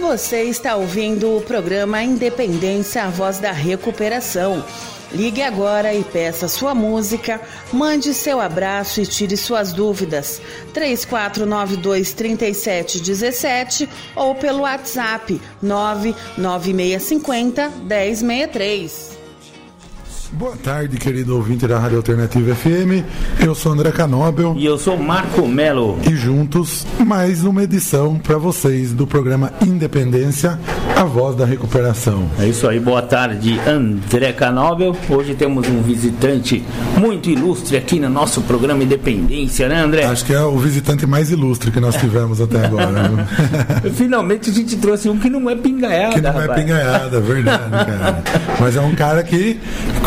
Você está ouvindo o programa Independência, a voz da recuperação. Ligue agora e peça sua música, mande seu abraço e tire suas dúvidas. 3492 3717 ou pelo WhatsApp 99650 1063. Boa tarde, querido ouvinte da Rádio Alternativa FM. Eu sou André Canobel. E eu sou Marco Melo. E juntos, mais uma edição para vocês do programa Independência, a voz da recuperação. É isso aí, boa tarde, André Canobel. Hoje temos um visitante muito ilustre aqui no nosso programa Independência, né, André? Acho que é o visitante mais ilustre que nós tivemos até agora. Finalmente a gente trouxe um que não é pingaiada. Que não é rapaz. é pingaiada, verdade, cara. Mas é um cara que,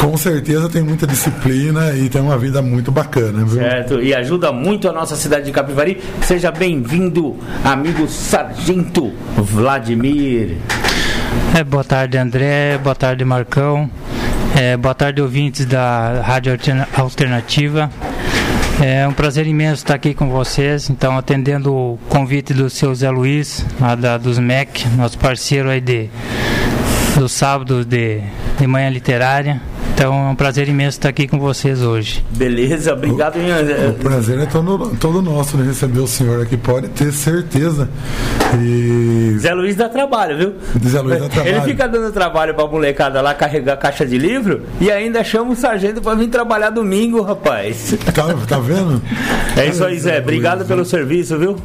com certeza tem muita disciplina e tem uma vida muito bacana, viu? Certo, e ajuda muito a nossa cidade de Capivari. Seja bem-vindo, amigo Sargento Vladimir. É, boa tarde, André. Boa tarde, Marcão. É, boa tarde, ouvintes da Rádio Alternativa. É um prazer imenso estar aqui com vocês. Então, atendendo o convite do seu Zé Luiz, lá da, dos MEC, nosso parceiro aí de, do sábado de, de manhã literária. Então é um prazer imenso estar aqui com vocês hoje. Beleza, obrigado. O, o prazer é todo, todo nosso de receber o senhor aqui, pode ter certeza. E... Zé Luiz dá trabalho, viu? Zé Luiz dá trabalho. Ele fica dando trabalho pra molecada lá carregar caixa de livro e ainda chama o sargento para vir trabalhar domingo, rapaz. Tá, tá vendo? É isso aí, Zé. Obrigado pelo serviço, viu?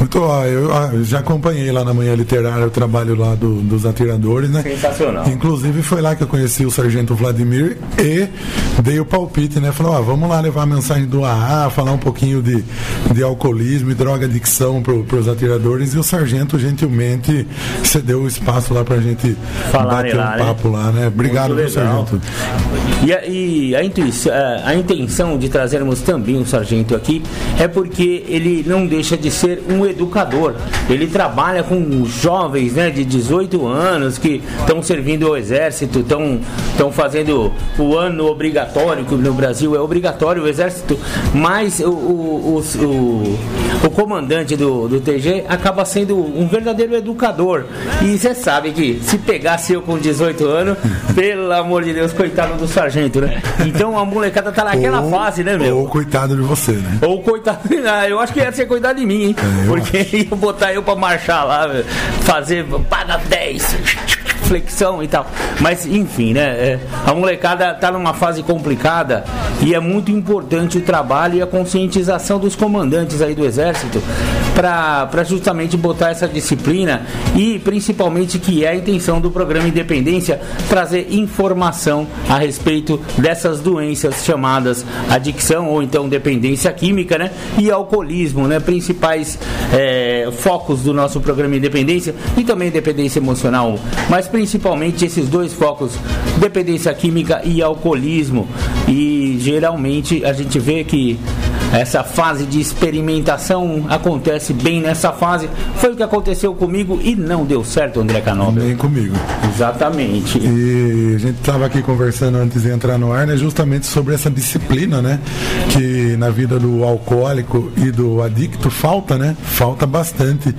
Muito, ó, eu, eu, já acompanhei lá na manhã literária o trabalho lá do, dos atiradores, né? Sensacional. Inclusive foi lá que eu conheci o sargento Vladimir e dei o palpite, né? Falou, ó, vamos lá levar a mensagem do AA, falar um pouquinho de, de alcoolismo e droga adicção para os atiradores e o sargento gentilmente cedeu o espaço lá para a gente Falarem bater lá, um né? papo né? lá, né? Obrigado, meu sargento. E, a, e a, intuição, a, a intenção de trazermos também o sargento aqui é porque ele não deixa de ser um educador. Ele trabalha com jovens né, de 18 anos que estão servindo ao exército, estão fazendo o ano obrigatório, que no Brasil é obrigatório o exército, mas o, o, o, o comandante do, do TG acaba sendo um verdadeiro educador. E você sabe que se pegasse eu com 18 anos, pelo amor de Deus, coitado do sargento, né? Então a molecada tá naquela ou, fase, né, meu? Ou coitado de você, né? Ou coitado. Ah, eu acho que ia ser coitado de mim, hein? É, porque ia botar eu pra marchar lá, fazer, paga 10 flexão e tal. Mas enfim, né? É, a molecada tá numa fase complicada e é muito importante o trabalho e a conscientização dos comandantes aí do exército para justamente botar essa disciplina e principalmente que é a intenção do programa Independência trazer informação a respeito dessas doenças chamadas adicção ou então dependência química, né? E alcoolismo, né? Principais é, focos do nosso programa Independência e também dependência emocional, mas principalmente esses dois focos, dependência química e alcoolismo. E geralmente a gente vê que essa fase de experimentação acontece bem nessa fase. Foi o que aconteceu comigo e não deu certo, André Canobra. Nem comigo. Exatamente. E a gente estava aqui conversando antes de entrar no ar, né, justamente sobre essa disciplina, né? Que na vida do alcoólico e do adicto falta, né? Falta bastante.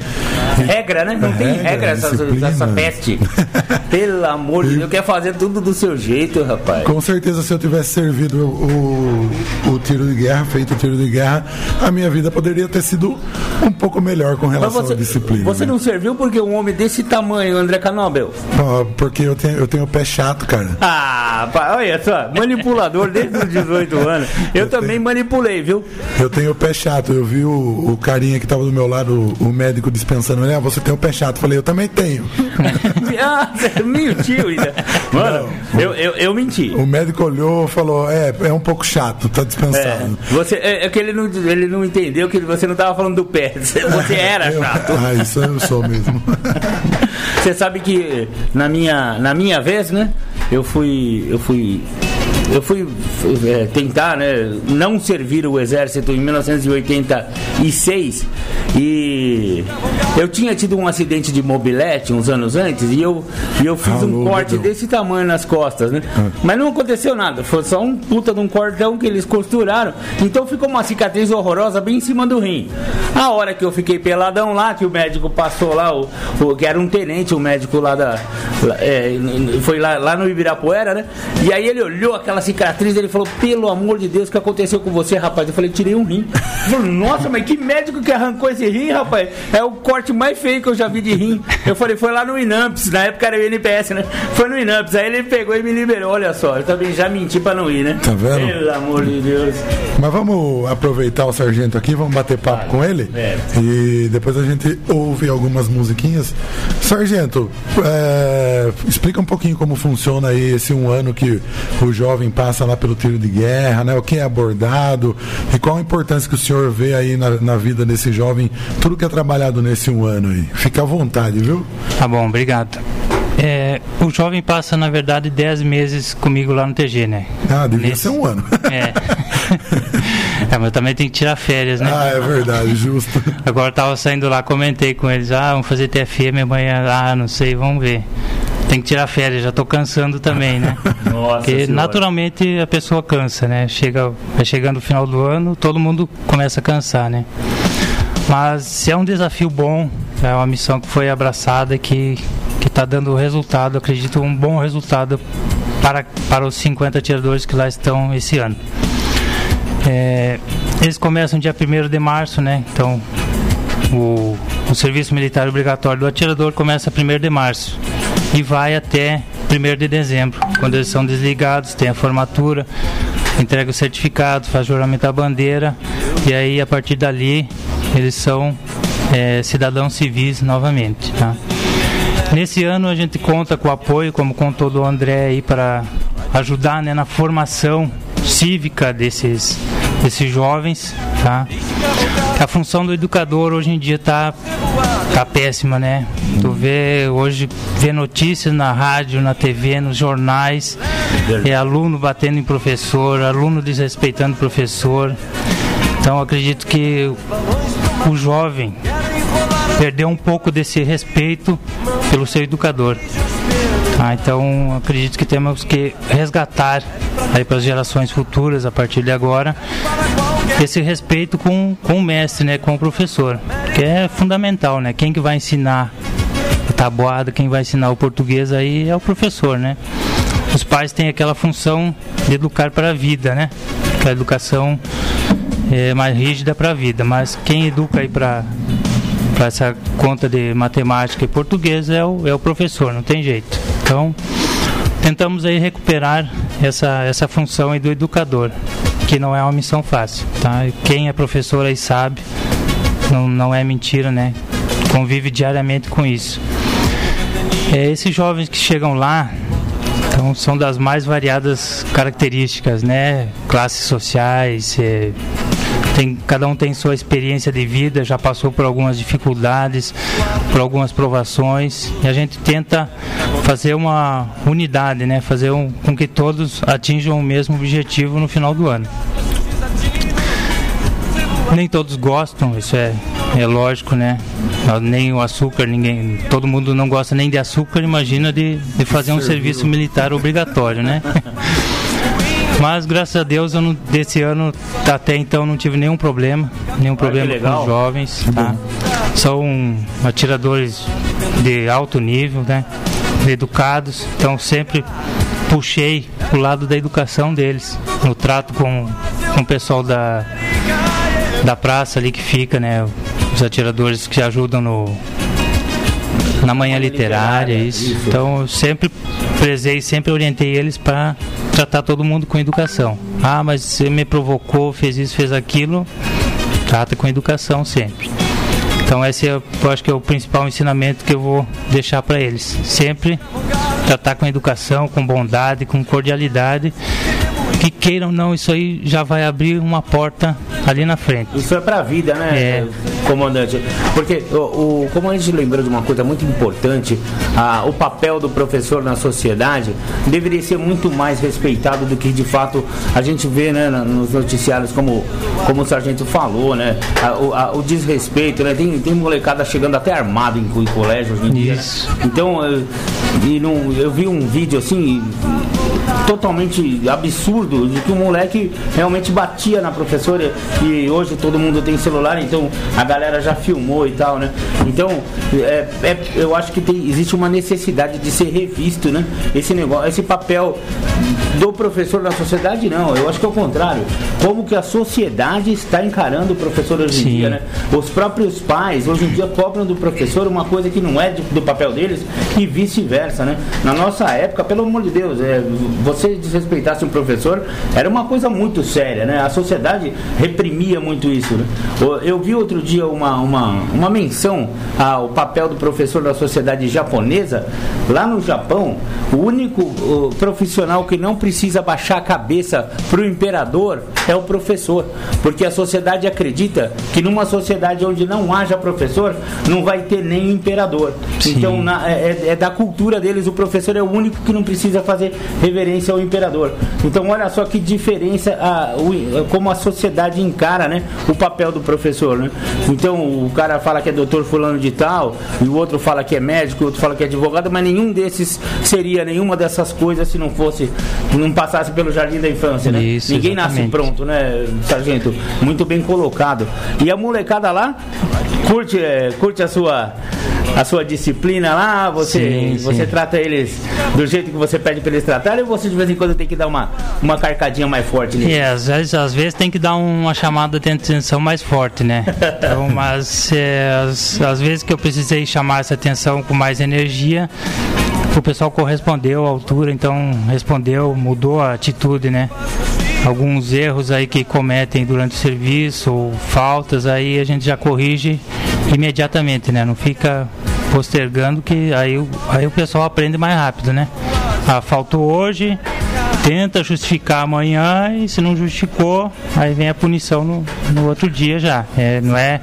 Regra, né? Não tem regra essa, essa peste. Pelo amor de Deus, quer fazer tudo do seu jeito, rapaz. Com certeza, se eu tivesse servido o, o, o tiro de guerra, feito o tiro de de guerra, a minha vida poderia ter sido um pouco melhor com relação você, à disciplina. Você né? não serviu porque um homem desse tamanho, André Canobel? Ah, porque eu tenho, eu tenho o pé chato, cara. Ah, olha só, manipulador desde os 18 anos. Eu, eu também tenho, manipulei, viu? Eu tenho o pé chato. Eu vi o, o carinha que estava do meu lado, o, o médico dispensando ele, ah, você tem o pé chato. Eu falei, eu também tenho. ah, você mentiu ainda. Mano, não, eu, eu, eu, menti. O médico olhou e falou, é, é um pouco chato, tá dispensado. É, você, é, é que ele não, ele não entendeu que você não estava falando do pé. Você era chato. ah, isso eu sou mesmo. Você sabe que na minha, na minha vez, né? Eu fui. Eu fui eu fui é, tentar né, não servir o exército em 1986 E eu tinha tido um acidente de mobilete uns anos antes e eu, e eu fiz um corte desse tamanho nas costas, né? Ah. Mas não aconteceu nada, foi só um puta de um cordão que eles costuraram. Então ficou uma cicatriz horrorosa bem em cima do rim. A hora que eu fiquei peladão lá, que o médico passou lá, o, o que era um tenente, o médico lá da. Lá, é, foi lá, lá no Ibirapuera, né? E aí ele olhou aquela cicatriz ele falou: pelo amor de Deus, o que aconteceu com você, rapaz? Eu falei, tirei um rim. Ele falou, nossa, mas que médico que arrancou esse rim, rapaz? É o corte mais feio que eu já vi de rim. Eu falei, foi lá no Inamps, na época era o INPS, né? Foi no Inamps. Aí ele pegou e me liberou, olha só. Eu também já menti pra não ir, né? Tá vendo? Pelo amor de Deus. Mas vamos aproveitar o sargento aqui, vamos bater papo com ele. É. E depois a gente ouve algumas musiquinhas. Sargento, é, explica um pouquinho como funciona aí esse um ano que o jovem passa lá pelo tiro de guerra, né? O que é abordado e qual a importância que o senhor vê aí na, na vida desse jovem, tudo que é trabalhado nesse um ano aí. Fica à vontade, viu? Tá bom, obrigado. É, o jovem passa, na verdade, 10 meses comigo lá no TG, né? Ah, devia Nesse... ser um ano. É. é. mas também tem que tirar férias, né? Ah, é verdade, justo. Agora eu tava saindo lá, comentei com eles, ah, vamos fazer TFM amanhã, ah, não sei, vamos ver. Tem que tirar férias, já estou cansando também, né? Nossa Porque senhora. naturalmente a pessoa cansa, né? Chega, vai chegando o final do ano, todo mundo começa a cansar, né? Mas é um desafio bom, é uma missão que foi abraçada que que está dando resultado, acredito um bom resultado para, para os 50 atiradores que lá estão esse ano. É, eles começam dia 1 de março, né? Então o, o serviço militar obrigatório do atirador começa 1 de março e vai até 1 de dezembro, quando eles são desligados, tem a formatura, entrega o certificado, faz juramento à bandeira e aí a partir dali eles são é, cidadãos civis novamente. Tá? Nesse ano a gente conta com o apoio, como contou do André aí, para ajudar né, na formação cívica desses, desses jovens, tá? A função do educador hoje em dia está tá péssima, né? Tu vê hoje vê notícias na rádio, na TV, nos jornais, é aluno batendo em professor, aluno desrespeitando professor. Então acredito que o jovem perdeu um pouco desse respeito pelo seu educador. Ah, então acredito que temos que resgatar aí para as gerações futuras a partir de agora esse respeito com, com o mestre, né, com o professor, que é fundamental, né? Quem que vai ensinar a tabuada, quem vai ensinar o português aí é o professor, né? Os pais têm aquela função de educar para a vida, né? Que a educação é mais rígida para a vida, mas quem educa aí para essa conta de matemática e português é o, é o professor, não tem jeito. Então, tentamos aí recuperar essa, essa função aí do educador, que não é uma missão fácil, tá? Quem é professor aí sabe, não, não é mentira, né? Convive diariamente com isso. É, esses jovens que chegam lá, então são das mais variadas características, né? Classes sociais, é, tem, cada um tem sua experiência de vida, já passou por algumas dificuldades, por algumas provações, e a gente tenta fazer uma unidade, né? fazer um, com que todos atinjam o mesmo objetivo no final do ano. Nem todos gostam, isso é, é lógico, né? Nem o açúcar, ninguém, todo mundo não gosta nem de açúcar, imagina de, de fazer um serviço militar obrigatório, né? Mas graças a Deus eu não, desse ano até então não tive nenhum problema, nenhum problema com os jovens. Tá? São atiradores de alto nível, né? Educados, então sempre puxei o lado da educação deles, no trato com, com o pessoal da, da praça ali que fica, né? Os atiradores que ajudam no, na manhã literária, isso. Então eu sempre prezei, sempre orientei eles para tratar todo mundo com educação. Ah, mas você me provocou, fez isso, fez aquilo, trata com educação sempre. Então esse é, eu acho que é o principal ensinamento que eu vou deixar para eles. Sempre tratar com educação, com bondade, com cordialidade, queiram ou não, isso aí já vai abrir uma porta ali na frente. Isso é para a vida, né, é. comandante? Porque o, o comandante lembrou de uma coisa muito importante: a, o papel do professor na sociedade deveria ser muito mais respeitado do que de fato a gente vê né, nos noticiários, como, como o sargento falou, né? A, o, a, o, desrespeito, né? Tem, tem molecada chegando até armado em, em colégio hoje em dia. Né? Então, eu, e não, eu vi um vídeo assim totalmente absurdo de que o moleque realmente batia na professora e hoje todo mundo tem celular, então a galera já filmou e tal, né? Então, é, é, eu acho que tem, existe uma necessidade de ser revisto, né? Esse negócio, esse papel do professor na sociedade, não. Eu acho que é o contrário. Como que a sociedade está encarando o professor hoje em dia, né? Os próprios pais hoje em dia cobram do professor uma coisa que não é de, do papel deles e vice-versa, né? Na nossa época, pelo amor de Deus, é, você desrespeitasse um professor era uma coisa muito séria, né? A sociedade reprimia muito isso. Né? Eu vi outro dia uma, uma, uma menção ao papel do professor da sociedade japonesa. Lá no Japão, o único o profissional que não precisa baixar a cabeça para o imperador é o professor, porque a sociedade acredita que numa sociedade onde não haja professor, não vai ter nem imperador. Sim. Então, na, é, é, é da cultura deles, o professor é o único que não precisa fazer reverência ao imperador. Então, olha só que diferença, a, o, como a sociedade encara né, o papel do professor. Né? Então, o cara fala que é doutor fulano de tal, e o outro fala que é médico, o outro fala que é advogado, mas nenhum desses seria nenhuma dessas coisas se não fosse, não passasse pelo jardim da infância. Né? Isso, Ninguém exatamente. nasce pronto, né, sargento? Muito bem colocado. E a molecada lá curte, é, curte a sua a sua disciplina lá, você, sim, você sim. trata eles do jeito que você pede para eles tratarem ou você de vez em quando tem que dar uma, uma carcadinha mais forte neles? É, às vezes, às vezes tem que dar uma chamada de atenção mais forte, né? Então, mas é, vezes que eu precisei chamar essa atenção com mais energia, o pessoal correspondeu à altura, então respondeu, mudou a atitude, né? Alguns erros aí que cometem durante o serviço, ou faltas, aí a gente já corrige imediatamente, né? Não fica postergando que aí, aí o pessoal aprende mais rápido, né? Ah, faltou hoje, tenta justificar amanhã e se não justificou, aí vem a punição no, no outro dia já. É, não é,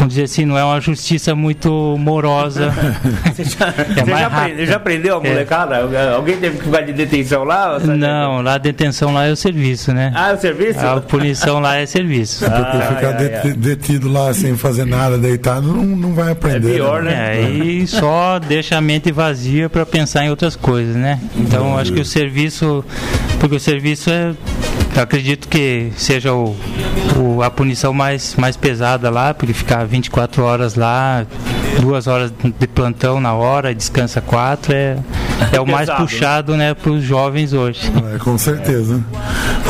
vamos dizer assim, não é uma justiça muito morosa. Você já, é você já, aprendeu, já, aprendeu, a é. molecada? É. Alguém teve que ficar de detenção lá? Não, lá a detenção lá é o serviço, né? Ah, é o serviço? A punição lá é serviço. Ah, porque ficar det, detido lá sem fazer nada, deitado, não, não vai aprender. É pior, né? né? É, e só deixa a mente vazia para pensar em outras coisas, né? Então, acho que o serviço porque o serviço é acredito que seja o, o, a punição mais, mais pesada lá, porque ficar 24 horas lá, duas horas de plantão na hora, descansa quatro, é, é o mais Pesado, né? puxado né, para os jovens hoje. É, com certeza.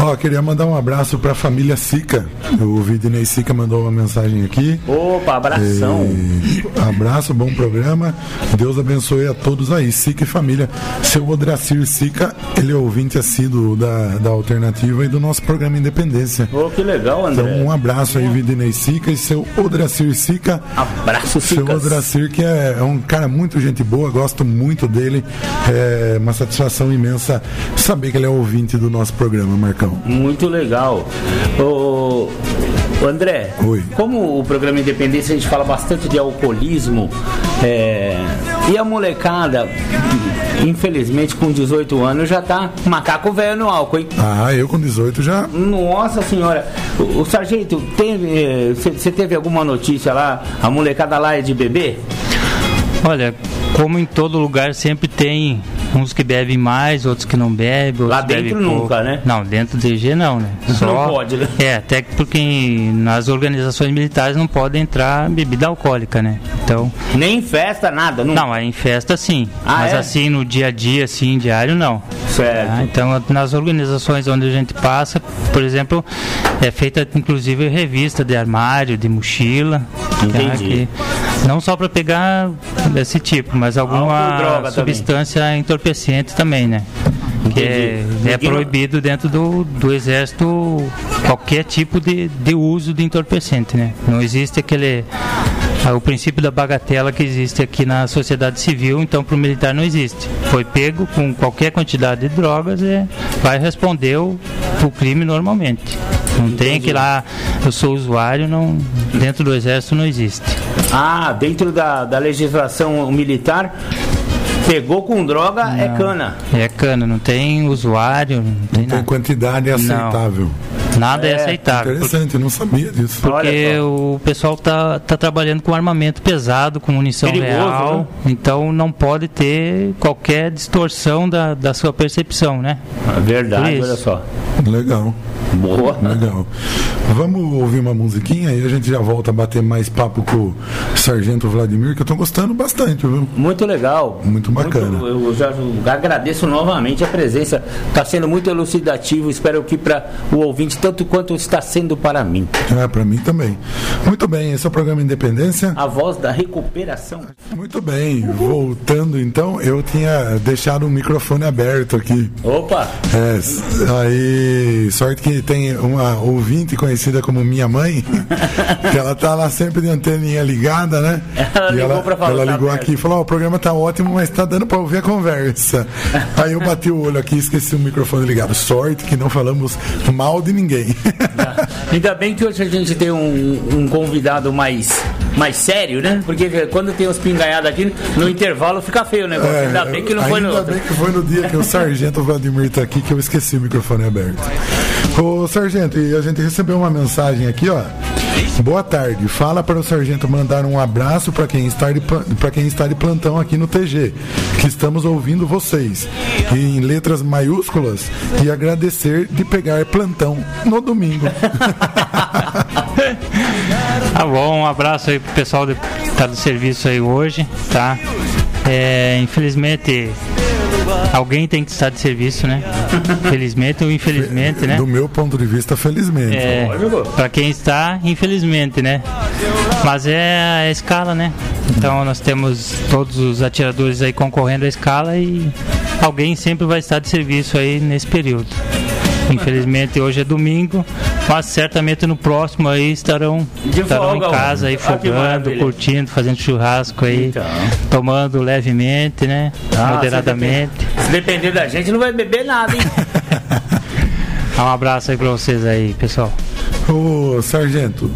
Ó, queria mandar um abraço para a família Sica. O Vidney Sica mandou uma mensagem aqui. Opa, abração. E, abraço, bom programa. Deus abençoe a todos aí, Sica e família. Seu Odracir Sica, ele é ouvinte assíduo da, da alternativa e do nosso programa Independência. Oh, que legal, André. Então, um abraço aí, Vidney Sica e seu Odracir Sica. Abraço, Sica. Seu Odracir, que é, é, um cara muito gente boa, gosto muito dele. É uma satisfação imensa saber que ele é ouvinte do nosso programa, Marcão. Muito legal. O André, Oi. como o programa Independência a gente fala bastante de alcoolismo é, e a molecada, infelizmente com 18 anos já tá macaco velho no álcool, hein? Ah, eu com 18 já. Nossa senhora, o, o sargento, teve, você eh, teve alguma notícia lá? A molecada lá é de bebê? Olha, como em todo lugar sempre tem uns que bebem mais, outros que não bebem. Lá dentro nunca, pouco. né? Não, dentro do DG não, né? Só, não pode, né? É, até porque nas organizações militares não pode entrar bebida alcoólica, né? Então. Nem em festa, nada, não? Não, é em festa sim. Ah, mas é? assim, no dia a dia, assim, diário, não. Certo. Tá? Então, nas organizações onde a gente passa, por exemplo, é feita inclusive revista de armário, de mochila. Entendi. Tá? Não só para pegar desse tipo, mas alguma substância entorpecente também, né? Que é, é, proibido dentro do, do exército qualquer tipo de, de uso de entorpecente, né? Não existe aquele ah, o princípio da bagatela que existe aqui na sociedade civil, então para o militar não existe. Foi pego com qualquer quantidade de drogas e vai responder o crime normalmente. Não Entendi. tem que lá, eu sou usuário, não, dentro do exército não existe. Ah, dentro da, da legislação militar, Pegou com droga é não, é cana. É cana, não tem usuário, não tem, não tem quantidade aceitável. Não, nada é, é aceitável. Interessante, eu não sabia disso. Porque o pessoal tá, tá trabalhando com armamento pesado, com munição Perigoso, real, né? então não pode ter qualquer distorção da, da sua percepção, né? É verdade, olha só. Legal. Boa. Legal. Vamos ouvir uma musiquinha e a gente já volta a bater mais papo com o Sargento Vladimir, que eu estou gostando bastante, viu? Muito legal. Muito bacana. Muito, eu já agradeço novamente a presença. Está sendo muito elucidativo. Espero que para o ouvinte, tanto quanto está sendo para mim. É, para mim também. Muito bem, esse é o programa Independência. A voz da recuperação. Muito bem. Voltando então, eu tinha deixado o microfone aberto aqui. Opa! É, aí, sorte que tem uma ouvinte conhecida como minha mãe, que ela tá lá sempre de anteninha ligada, né? Ela e ligou ela, pra falar. Ela ligou aqui e falou: oh, o programa tá ótimo, mas tá dando para ouvir a conversa. Aí eu bati o olho aqui e esqueci o microfone ligado. Sorte que não falamos mal de ninguém. Ainda bem que hoje a gente tem um, um convidado mais, mais sério, né? Porque quando tem os pinganhados aqui, no intervalo fica feio o negócio. É, ainda bem que não foi no Ainda bem que foi no dia que o sargento Vladimir tá aqui que eu esqueci o microfone aberto. Ô, sargento, e a gente recebeu uma mensagem aqui, ó. Boa tarde. Fala para o sargento mandar um abraço para quem está de para quem está de plantão aqui no TG, que estamos ouvindo vocês. Em letras maiúsculas e agradecer de pegar plantão no domingo. tá bom, um abraço aí pro pessoal que tá do serviço aí hoje, tá? É, infelizmente Alguém tem que estar de serviço, né? Felizmente ou infelizmente, né? Do meu ponto de vista, felizmente. É, para quem está, infelizmente, né? Mas é a escala, né? Então nós temos todos os atiradores aí concorrendo à escala e alguém sempre vai estar de serviço aí nesse período. Infelizmente hoje é domingo, mas certamente no próximo aí estarão, estarão em casa aí fogando, curtindo, fazendo churrasco aí, então. tomando levemente, né? Ah, moderadamente. Se depender, se depender da gente, não vai beber nada, hein? um abraço aí pra vocês aí, pessoal. Ô, sargento,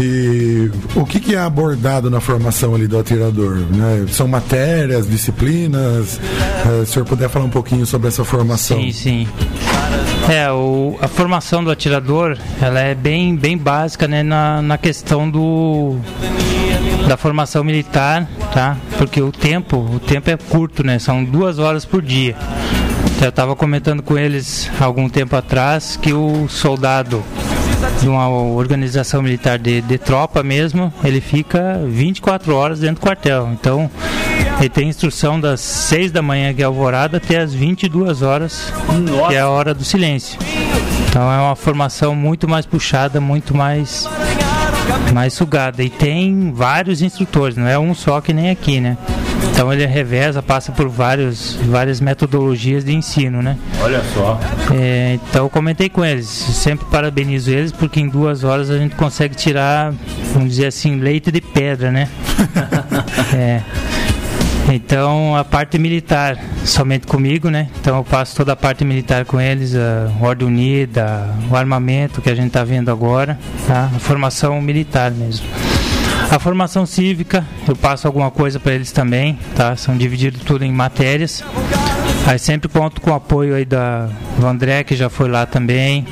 e o que, que, é abordado na formação ali do atirador? Né? São matérias, disciplinas? É, o senhor puder falar um pouquinho sobre essa formação. Sim, sim. É, o, a formação do atirador, ela é bem, bem básica, né, na, na questão do da formação militar, tá? Porque o tempo, o tempo é curto, né? São duas horas por dia. Eu estava comentando com eles algum tempo atrás que o soldado de uma organização militar de, de tropa mesmo, ele fica 24 horas dentro do quartel. Então, ele tem instrução das 6 da manhã, que é alvorada, até as 22 horas, Nossa. que é a hora do silêncio. Então é uma formação muito mais puxada, muito mais mais sugada. E tem vários instrutores, não é um só que nem aqui, né? Então ele reveza, passa por vários, várias metodologias de ensino, né? Olha só. É, então eu comentei com eles, sempre parabenizo eles porque em duas horas a gente consegue tirar, vamos dizer assim, leite de pedra, né? é. Então a parte militar somente comigo, né? Então eu passo toda a parte militar com eles, a Ordem Unida, o armamento que a gente está vendo agora, tá? A formação militar mesmo. A formação cívica, eu passo alguma coisa para eles também, tá? São divididos tudo em matérias. Aí sempre conto com o apoio aí da, do André, que já foi lá também.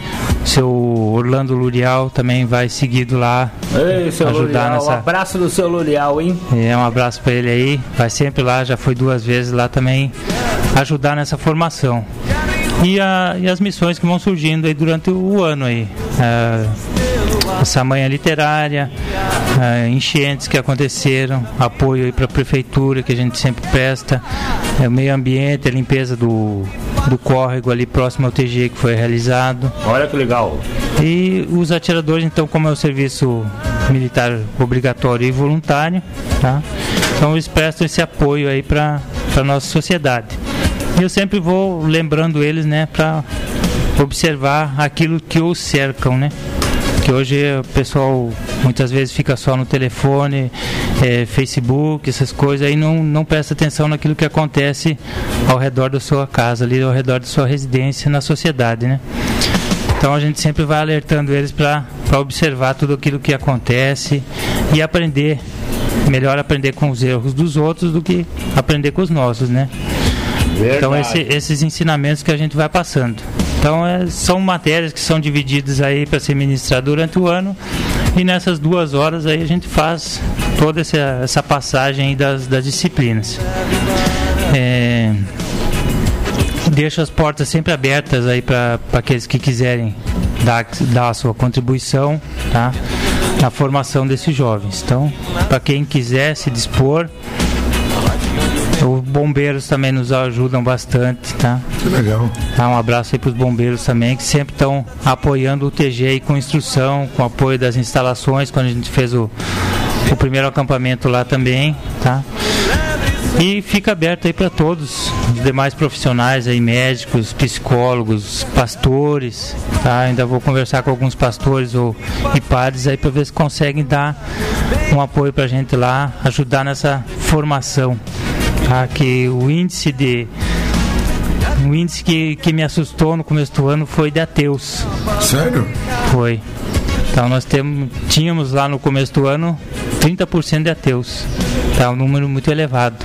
Seu Orlando Lurial também vai seguido lá. Ei, seu ajudar Lurial, nessa... Um abraço do seu Lurial, hein? É, um abraço para ele aí. Vai sempre lá, já foi duas vezes lá também ajudar nessa formação. E, a, e as missões que vão surgindo aí durante o ano aí. É, essa manhã literária, uh, enchentes que aconteceram, apoio para a prefeitura que a gente sempre presta, uh, meio ambiente, a limpeza do, do córrego ali próximo ao TG que foi realizado. Olha que legal. E os atiradores, então, como é o serviço militar obrigatório e voluntário, tá? Então eles prestam esse apoio aí para a nossa sociedade. E eu sempre vou lembrando eles, né, para observar aquilo que os cercam, né? Que hoje o pessoal muitas vezes fica só no telefone, é, Facebook, essas coisas, aí não, não presta atenção naquilo que acontece ao redor da sua casa, ali ao redor da sua residência, na sociedade, né? Então a gente sempre vai alertando eles para observar tudo aquilo que acontece e aprender. Melhor aprender com os erros dos outros do que aprender com os nossos, né? Verdade. Então esse, esses ensinamentos que a gente vai passando. Então é, são matérias que são divididas aí para ser ministrado durante o ano e nessas duas horas aí a gente faz toda essa, essa passagem das, das disciplinas. É, deixa as portas sempre abertas aí para aqueles que quiserem dar, dar a sua contribuição tá? na formação desses jovens. Então, para quem quiser se dispor, os bombeiros também nos ajudam bastante, tá? Que legal. Dá um abraço aí para os bombeiros também, que sempre estão apoiando o TG com instrução, com apoio das instalações, quando a gente fez o, o primeiro acampamento lá também, tá? E fica aberto aí para todos, os demais profissionais aí, médicos, psicólogos, pastores, tá? Ainda vou conversar com alguns pastores ou e padres aí para ver se conseguem dar um apoio para a gente lá, ajudar nessa formação, tá? Que o índice de o índice que, que me assustou no começo do ano foi de ateus. Sério? Foi. Então nós temos, tínhamos lá no começo do ano 30% de ateus. Tá um número muito elevado.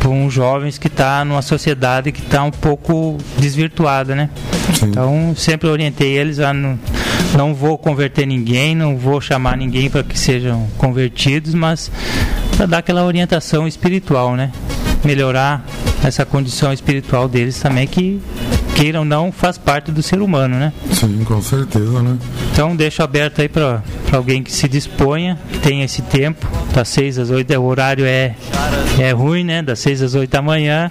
Para um, um jovens que está numa sociedade que está um pouco desvirtuada, né? Sim. Então sempre orientei eles a não, não vou converter ninguém, não vou chamar ninguém para que sejam convertidos, mas para dar aquela orientação espiritual, né? Melhorar essa condição espiritual deles também que queira ou não, faz parte do ser humano, né? Sim, com certeza, né? Então deixo aberto aí para alguém que se disponha, que tenha esse tempo, das 6 às 8, o horário é, é ruim, né? Das 6 às 8 da manhã.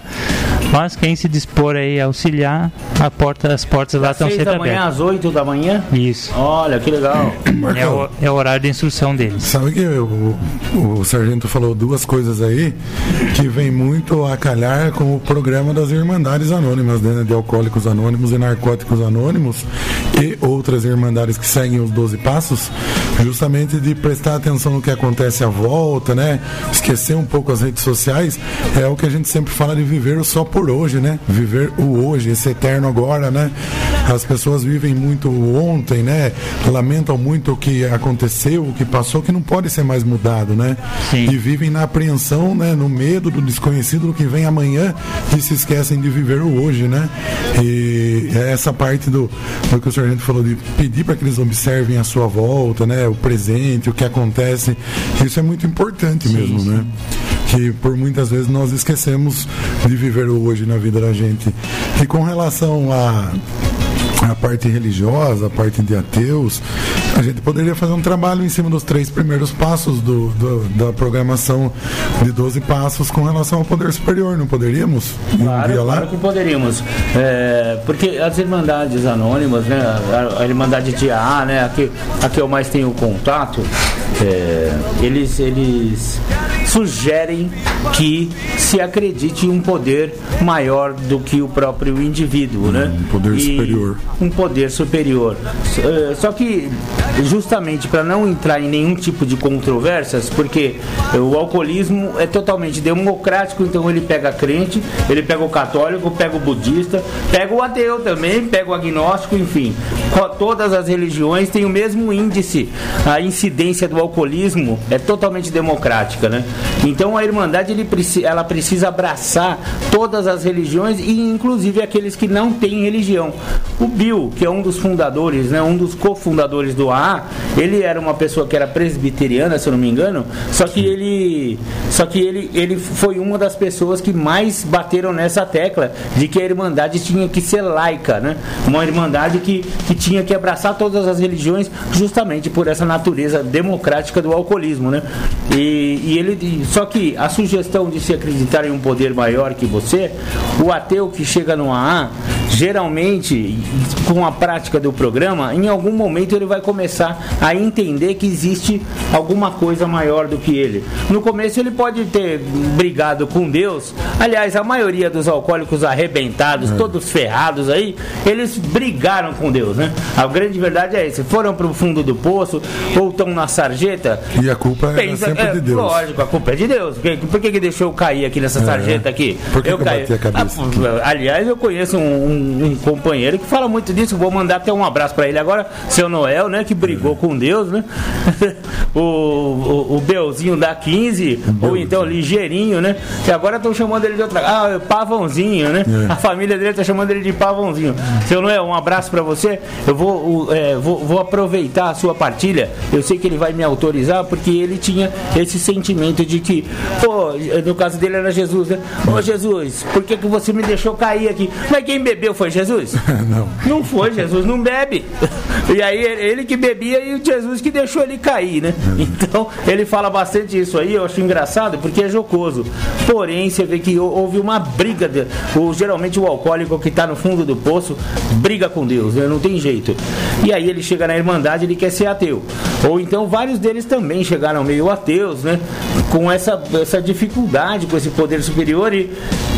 Mas quem se dispor aí a auxiliar, a porta, as portas lá estão sempre abertas. da manhã às 8 da manhã? Isso. Olha, que legal. É o, é o horário de instrução deles. Sabe que o, o sargento falou duas coisas aí que vem muito a calhar com o programa das Irmandades Anônimas, né? De Alcoólicos Anônimos e Narcóticos Anônimos e outras Irmandades que seguem os 12 passos, justamente de prestar atenção no que acontece à volta, né? Esquecer um pouco as redes sociais, é o que a gente sempre fala de viver só por hoje, né? Viver o hoje, esse eterno agora, né? As pessoas vivem muito ontem, né? Lamentam muito o que aconteceu, o que passou, que não pode ser mais mudado, né? Sim. E vivem na apreensão, né? No medo do desconhecido do que vem amanhã e se esquecem de viver o hoje, né? E é essa parte do, do que o sargento falou de pedir para que eles observem a sua volta, né? O presente, o que acontece. Isso é muito importante sim, mesmo, sim. né? Que por muitas vezes nós esquecemos de viver o hoje na vida da gente. E com relação a a parte religiosa, a parte de ateus, a gente poderia fazer um trabalho em cima dos três primeiros passos do, do, da programação de 12 passos com relação ao poder superior, não poderíamos? Claro, claro que poderíamos. É, porque as Irmandades Anônimas, né, a, a Irmandade de AA, né, aqui, aqui eu mais tenho contato, é, eles, eles sugerem que se acredite em um poder maior do que o próprio indivíduo, né? Um poder e superior. Um poder superior. É, só que justamente para não entrar em nenhum tipo de controvérsias, porque o alcoolismo é totalmente democrático, então ele pega crente, ele pega o católico, pega o budista, pega o ateu também, pega o agnóstico, enfim. Todas as religiões têm o mesmo índice. A incidência do alcoolismo é totalmente democrática, né? Então a Irmandade ele, ela precisa abraçar todas as religiões e inclusive aqueles que não têm religião. O Bill, que é um dos fundadores, né, um dos cofundadores do AA, ele era uma pessoa que era presbiteriana, se eu não me engano, só que ele só que ele, ele foi uma das pessoas que mais bateram nessa tecla de que a Irmandade tinha que ser laica, né? Uma Irmandade que, que tinha que abraçar todas as religiões justamente por essa natureza democrática do alcoolismo, né? E, e ele só que a sugestão de se acreditar em um poder maior que você, o ateu que chega no AA, geralmente, com a prática do programa, em algum momento ele vai começar a entender que existe alguma coisa maior do que ele. No começo ele pode ter brigado com Deus. Aliás, a maioria dos alcoólicos arrebentados, é. todos ferrados aí, eles brigaram com Deus, né? A grande verdade é essa. Foram para o fundo do poço ou estão na sarjeta. E a culpa é pensa, sempre é, de Deus. Lógico, a culpa é de de Deus. Por que, por que, que deixou eu cair aqui nessa é. sarjeta aqui? Por que eu que caí. a cabeça? Ah, aliás, eu conheço um, um, um, companheiro que fala muito disso. Vou mandar até um abraço para ele agora, seu Noel, né? Que brigou com Deus, né? o, o, o Belzinho da 15, ou então Ligeirinho, né? Que agora estão chamando ele de outra. Ah, Pavãozinho, né? É. A família dele está chamando ele de Pavãozinho. Seu Noel, um abraço para você. Eu vou, é, vou, vou aproveitar a sua partilha. Eu sei que ele vai me autorizar, porque ele tinha esse sentimento de que, pô, no caso dele era Jesus, né? Ô Jesus, por que, que você me deixou cair aqui? Mas quem bebeu foi Jesus? não. Não foi, Jesus não bebe. E aí ele que bebia e o Jesus que deixou ele cair, né? Então ele fala bastante isso aí, eu acho engraçado porque é jocoso. Porém, você vê que houve uma briga. De, o, geralmente o alcoólico que está no fundo do poço briga com Deus, né? não tem jeito. E aí ele chega na Irmandade ele quer ser ateu. Ou então vários deles também chegaram meio ateus, né? Com essa, essa dificuldade, com esse poder superior e,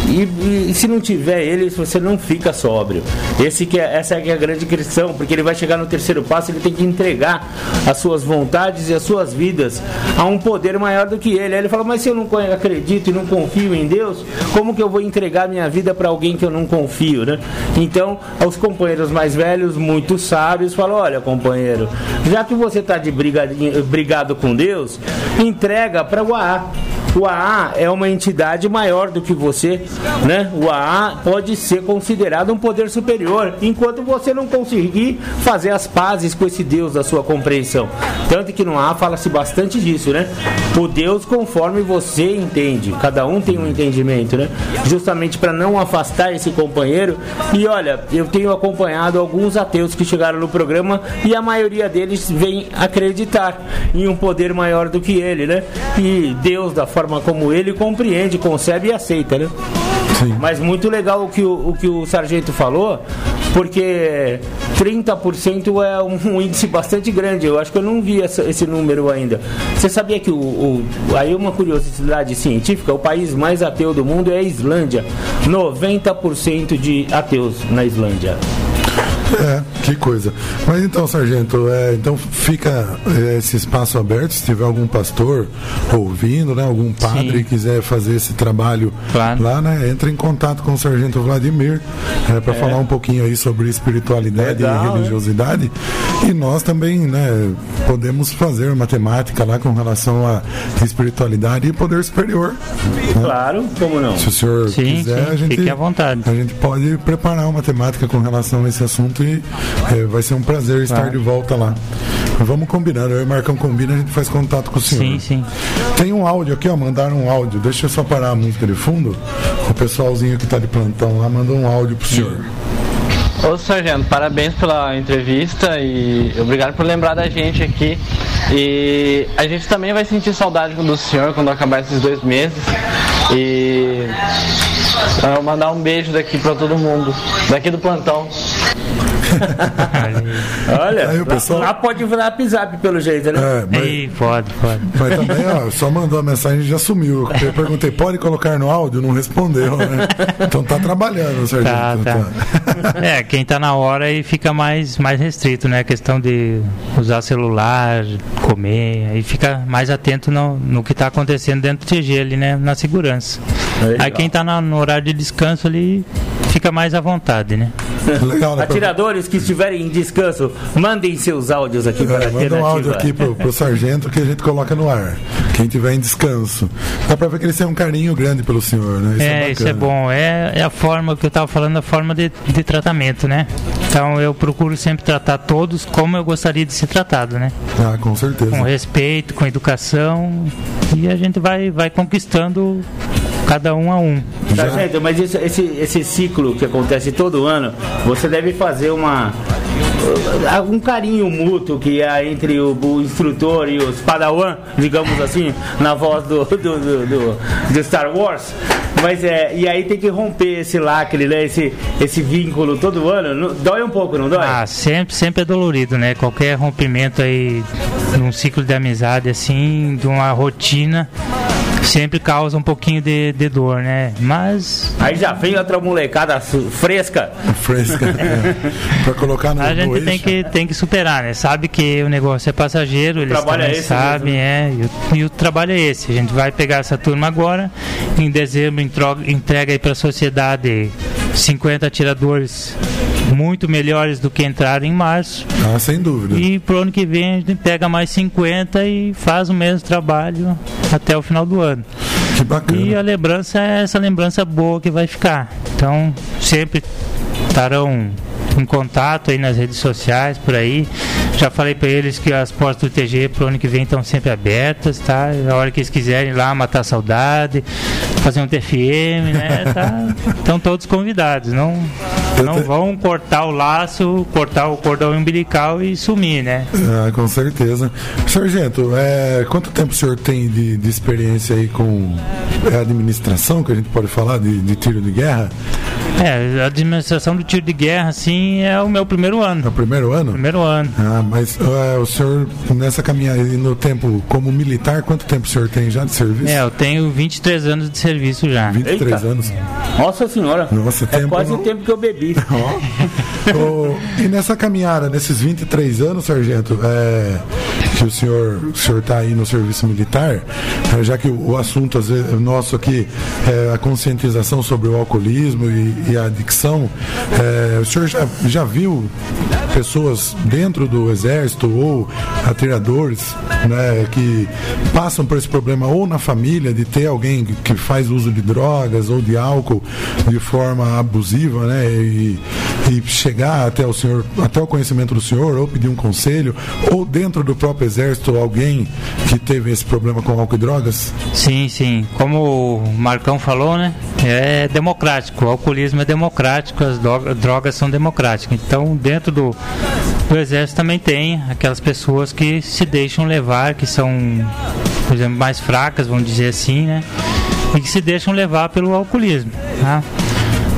e, e se não tiver ele, você não fica sóbrio. Esse que é, essa é a grande questão, porque ele vai chegar no terceiro passo, ele tem que entregar as suas vontades e as suas vidas a um poder maior do que ele. Aí ele fala, mas se eu não acredito e não confio em Deus, como que eu vou entregar minha vida para alguém que eu não confio, né? Então, os companheiros mais velhos, muito sábios, falam, olha companheiro, já que você está de brigado com Deus, entrega para o AA o AA é uma entidade maior do que você, né? O AA pode ser considerado um poder superior, enquanto você não conseguir fazer as pazes com esse Deus da sua compreensão. Tanto que no AA fala-se bastante disso, né? O Deus conforme você entende. Cada um tem um entendimento, né? Justamente para não afastar esse companheiro. E olha, eu tenho acompanhado alguns ateus que chegaram no programa e a maioria deles vem acreditar em um poder maior do que ele, né? E Deus da forma forma como ele compreende, concebe e aceita, né? Sim. Mas muito legal o que o, o que o sargento falou, porque 30% é um, um, índice bastante grande. Eu acho que eu não vi essa, esse número ainda. Você sabia que o, o, aí uma curiosidade científica, o país mais ateu do mundo é a Islândia. 90% de ateus na Islândia. É, que coisa. Mas então, sargento, é, então fica é, esse espaço aberto, se tiver algum pastor ouvindo, né, algum padre Sim. quiser fazer esse trabalho claro. lá, né, entra em contato com o sargento Vladimir é, para é. falar um pouquinho aí sobre espiritualidade Legal, e religiosidade. E nós também, né, podemos fazer matemática lá com relação à espiritualidade e poder superior. Né? Claro, como não? Se o senhor sim, quiser, sim, a gente, fique à vontade. A gente pode preparar uma matemática com relação a esse assunto e é, vai ser um prazer estar de volta lá. Vamos combinar, eu e o Marcão combina, a gente faz contato com o senhor. Sim, sim. Tem um áudio aqui, ó, mandaram um áudio. Deixa eu só parar a música de fundo. O pessoalzinho que está de plantão lá mandou um áudio pro senhor. Ô Sargento, parabéns pela entrevista e obrigado por lembrar da gente aqui. E a gente também vai sentir saudade do senhor quando acabar esses dois meses. E eu mandar um beijo daqui para todo mundo, daqui do plantão. Olha, aí, o pessoal... lá, pode virar zap pelo jeito, né? É, mas... Ei, pode, pode. Mas também, ó, só mandou a mensagem e já sumiu. Eu perguntei, pode colocar no áudio? Não respondeu, né? Então tá trabalhando, Sérgio. Tá, tá. tá. É, quem tá na hora aí fica mais, mais restrito, né? A questão de usar celular, comer, aí fica mais atento no, no que tá acontecendo dentro do TG ali, né? Na segurança. Aí quem tá no horário de descanso ali fica mais à vontade, né? Legal, né? Atiradores que estiverem em descanso, mandem seus áudios aqui é, para a Manda um áudio aqui pro, pro sargento que a gente coloca no ar. Quem tiver em descanso. Dá para ver que eles têm um carinho grande pelo senhor, né? Isso é, é isso é bom. É, é a forma que eu estava falando, a forma de, de tratamento, né? Então eu procuro sempre tratar todos como eu gostaria de ser tratado, né? Ah, com certeza. Com respeito, com educação. E a gente vai, vai conquistando cada um a um. Tá certo, mas isso, esse, esse ciclo que acontece todo ano, você deve fazer uma algum carinho mútuo que há entre o, o, instrutor e os padawan, digamos assim, na voz do, do, do, do, do Star Wars. Mas é, e aí tem que romper esse lacre, né? Esse, esse vínculo todo ano. Não, dói um pouco, não dói? Ah, sempre, sempre é dolorido, né? Qualquer rompimento aí num ciclo de amizade assim, de uma rotina sempre causa um pouquinho de, de dor, né? Mas. Aí já vem outra molecada fresca. Fresca. é. Pra colocar no A gente no tem, que, tem que superar, né? Sabe que o negócio é passageiro, eles também é sabem, é. E o, e o, trabalho é esse. A gente vai pegar essa turma agora, em dezembro entrega aí para a sociedade 50 atiradores muito melhores do que entraram em março. Ah, sem dúvida. E pro ano que vem a gente pega mais 50 e faz o mesmo trabalho até o final do ano. Que bacana. E a lembrança é essa lembrança boa que vai ficar. Então, sempre estarão em contato aí nas redes sociais, por aí. Já falei para eles que as portas do TG pro ano que vem estão sempre abertas, tá? A hora que eles quiserem ir lá matar saudade, fazer um TFM, né? Tá? Estão todos convidados. Não, não vão cortar o laço, cortar o cordão umbilical e sumir, né? Ah, com certeza. Sargento, é, quanto tempo o senhor tem de, de experiência aí com a administração, que a gente pode falar, de, de tiro de guerra? É, a administração do tiro de guerra, assim, é o meu primeiro É ano. o primeiro ano? Primeiro ano. Ah, mas é, o senhor, nessa caminhada e no tempo como militar, quanto tempo o senhor tem já de serviço? É, eu tenho 23 anos de serviço já. 23 Eita. anos. Nossa senhora. Nossa, é tempo quase não- o tempo que eu bebi. Ô, e nessa caminhada, nesses 23 anos, sargento, é, que o senhor o senhor está aí no serviço militar, é, já que o, assunto vezes, nosso aqui é a conscientização sobre o alcoolismo e, e a adicção, é, o senhor já, já viu pessoas dentro do exército ou atiradores né, que passam por esse problema ou na família de ter alguém que faz uso de drogas ou de álcool de forma abusiva né, e, e chegar até o senhor, até o conhecimento do senhor ou pedir um conselho ou dentro do próprio exército alguém que teve esse problema com álcool e drogas? Sim, sim. Como o Marcão falou, né? É democrático. O alcoolismo é democrático, as dro- drogas são democráticas. Então, dentro do, do exército também tem aquelas pessoas que se deixam levar, que são, por exemplo, mais fracas, vamos dizer assim, né? E que se deixam levar pelo alcoolismo. Tá?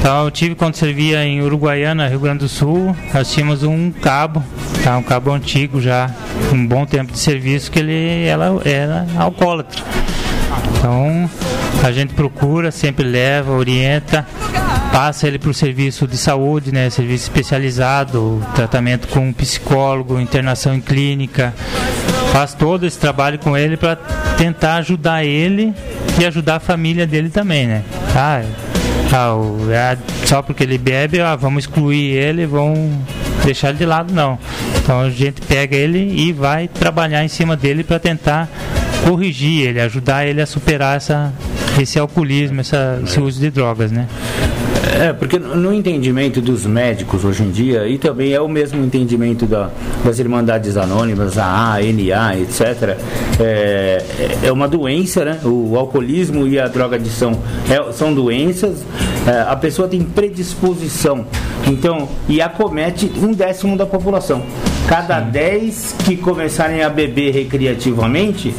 Eu tive quando servia em Uruguaiana, Rio Grande do Sul, nós tínhamos um cabo, tá? um cabo antigo já, um bom tempo de serviço, que ele ela era alcoólatra. Então a gente procura, sempre leva, orienta, passa ele para o serviço de saúde, né, serviço especializado, tratamento com um psicólogo, internação em clínica, faz todo esse trabalho com ele para tentar ajudar ele e ajudar a família dele também, né? Ah, ah, só porque ele bebe, ah, vamos excluir ele, vamos deixar ele de lado, não. Então a gente pega ele e vai trabalhar em cima dele para tentar corrigir ele, ajudar ele a superar essa, esse alcoolismo, essa, esse uso de drogas, né? É, porque no entendimento dos médicos hoje em dia, e também é o mesmo entendimento da- das Irmandades Anônimas, a A, a NA, etc., é, é uma doença, né? O alcoolismo e a drogadição é- são doenças, é, a pessoa tem predisposição, então, e acomete um décimo da população. Cada 10 que começarem a beber recreativamente,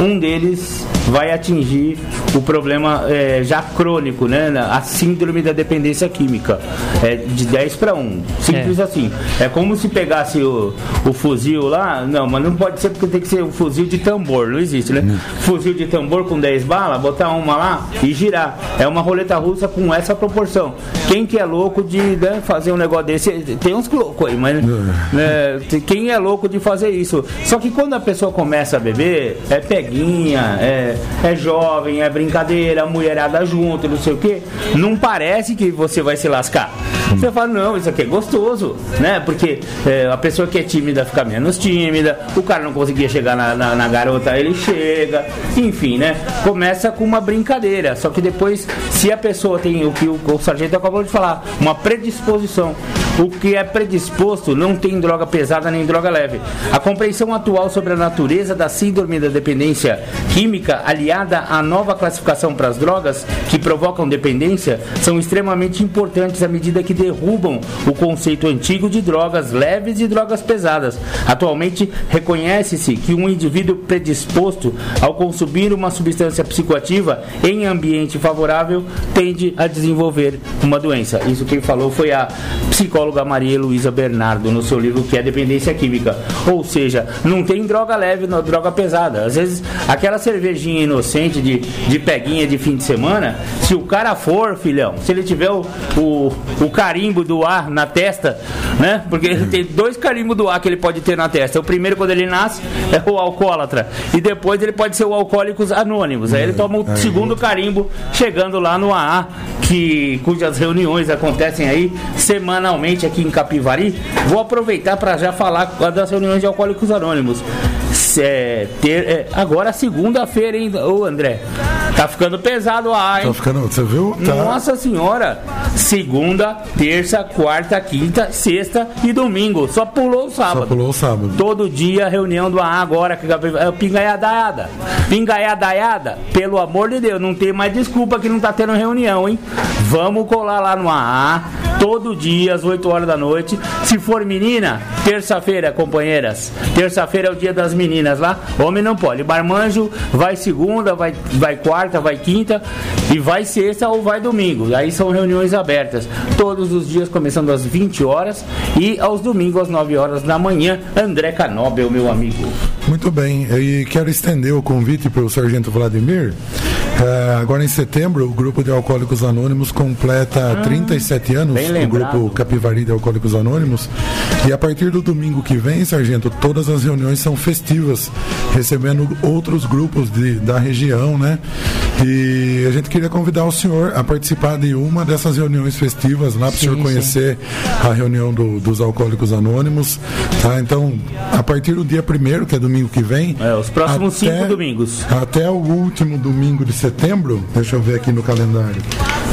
um deles vai atingir o problema é, já crônico, né? A síndrome da dependência química. É de 10 para 1. Simples É. assim. É como se pegasse o, o fuzil lá. Não, mas não pode ser porque tem que ser um fuzil de tambor. Não existe, né? Fuzil de tambor com 10 balas, botar uma lá e girar. É uma roleta russa com essa proporção. Quem que é louco de né, fazer um negócio desse? Tem uns loucos aí, mas. né, tem- quem é louco de fazer isso? Só que quando a pessoa começa a beber, é peguinha, é, é jovem, é brincadeira, mulherada junto, não sei o que, não parece que você vai se lascar. Você fala, não, isso aqui é gostoso, né? Porque é, a pessoa que é tímida fica menos tímida, o cara não conseguia chegar na, na- na garota, ele chega, enfim, né? Começa com uma brincadeira, só que depois, se a pessoa tem o que o, o sargento acabou de falar, uma predisposição, o que é predisposto não tem droga pesada nem droga leve. A compreensão atual sobre a natureza da síndrome da dependência química, aliada à nova classificação para as drogas que provocam dependência, são extremamente importantes à medida que derrubam o conceito antigo de drogas leves e drogas pesadas. Atualmente, reconhece-se que um indivíduo predisposto ao consumir uma substância psicoativa em ambiente favorável tende a desenvolver uma doença. Isso quem falou foi a psicóloga Maria Luísa Bernardo no seu livro que é Dependência Química. Ou seja, não tem droga leve, não droga pesada. Às vezes Aquela cervejinha inocente de, de peguinha de fim de semana, se o cara for, filhão, se ele tiver o, o, o carimbo do ar na testa, né? Porque ele tem dois carimbos do ar que ele pode ter na testa. O primeiro, quando ele nasce, é o alcoólatra. E depois ele pode ser o Alcoólicos Anônimos. Aí ele toma o segundo carimbo chegando lá no AA, que, cujas reuniões acontecem aí semanalmente aqui em Capivari. Vou aproveitar para já falar das reuniões de Alcoólicos Anônimos. É, ter, é, agora segunda-feira, hein, ô André? Tá ficando pesado o AA, hein? Tá ficando, você viu? Tá. Nossa senhora! Segunda, terça, quarta, quinta, sexta e domingo. Só pulou o sábado. Só pulou o sábado. Todo dia reunião do AA agora, que é o pingaiadaiada. Pingaiadaiada, pelo amor de Deus, não tem mais desculpa que não tá tendo reunião, hein? Vamos colar lá no AA, todo dia, às 8 horas da noite. Se for menina, terça-feira, companheiras. Terça-feira é o dia das meninas lá. Homem não pode. Barmanjo vai segunda, vai, vai quarta, vai quinta e vai sexta ou vai domingo. Aí são reuniões abertas. Todos os dias começando às 20 horas e aos domingos às 9 horas da manhã. André Canobel, meu amigo. Muito bem, e quero estender o convite para o Sargento Vladimir. É, agora em setembro, o grupo de Alcoólicos Anônimos completa ah, 37 anos, o grupo Capivari de Alcoólicos Anônimos. E a partir do domingo que vem, Sargento, todas as reuniões são festivas, recebendo outros grupos de, da região, né? E a gente queria convidar o senhor a participar de uma dessas reuniões festivas lá para o senhor conhecer sim. a reunião do, dos Alcoólicos Anônimos. Tá? Então, a partir do dia primeiro, que é domingo que vem. É, os próximos até, cinco domingos. Até o último domingo de setembro, deixa eu ver aqui no calendário.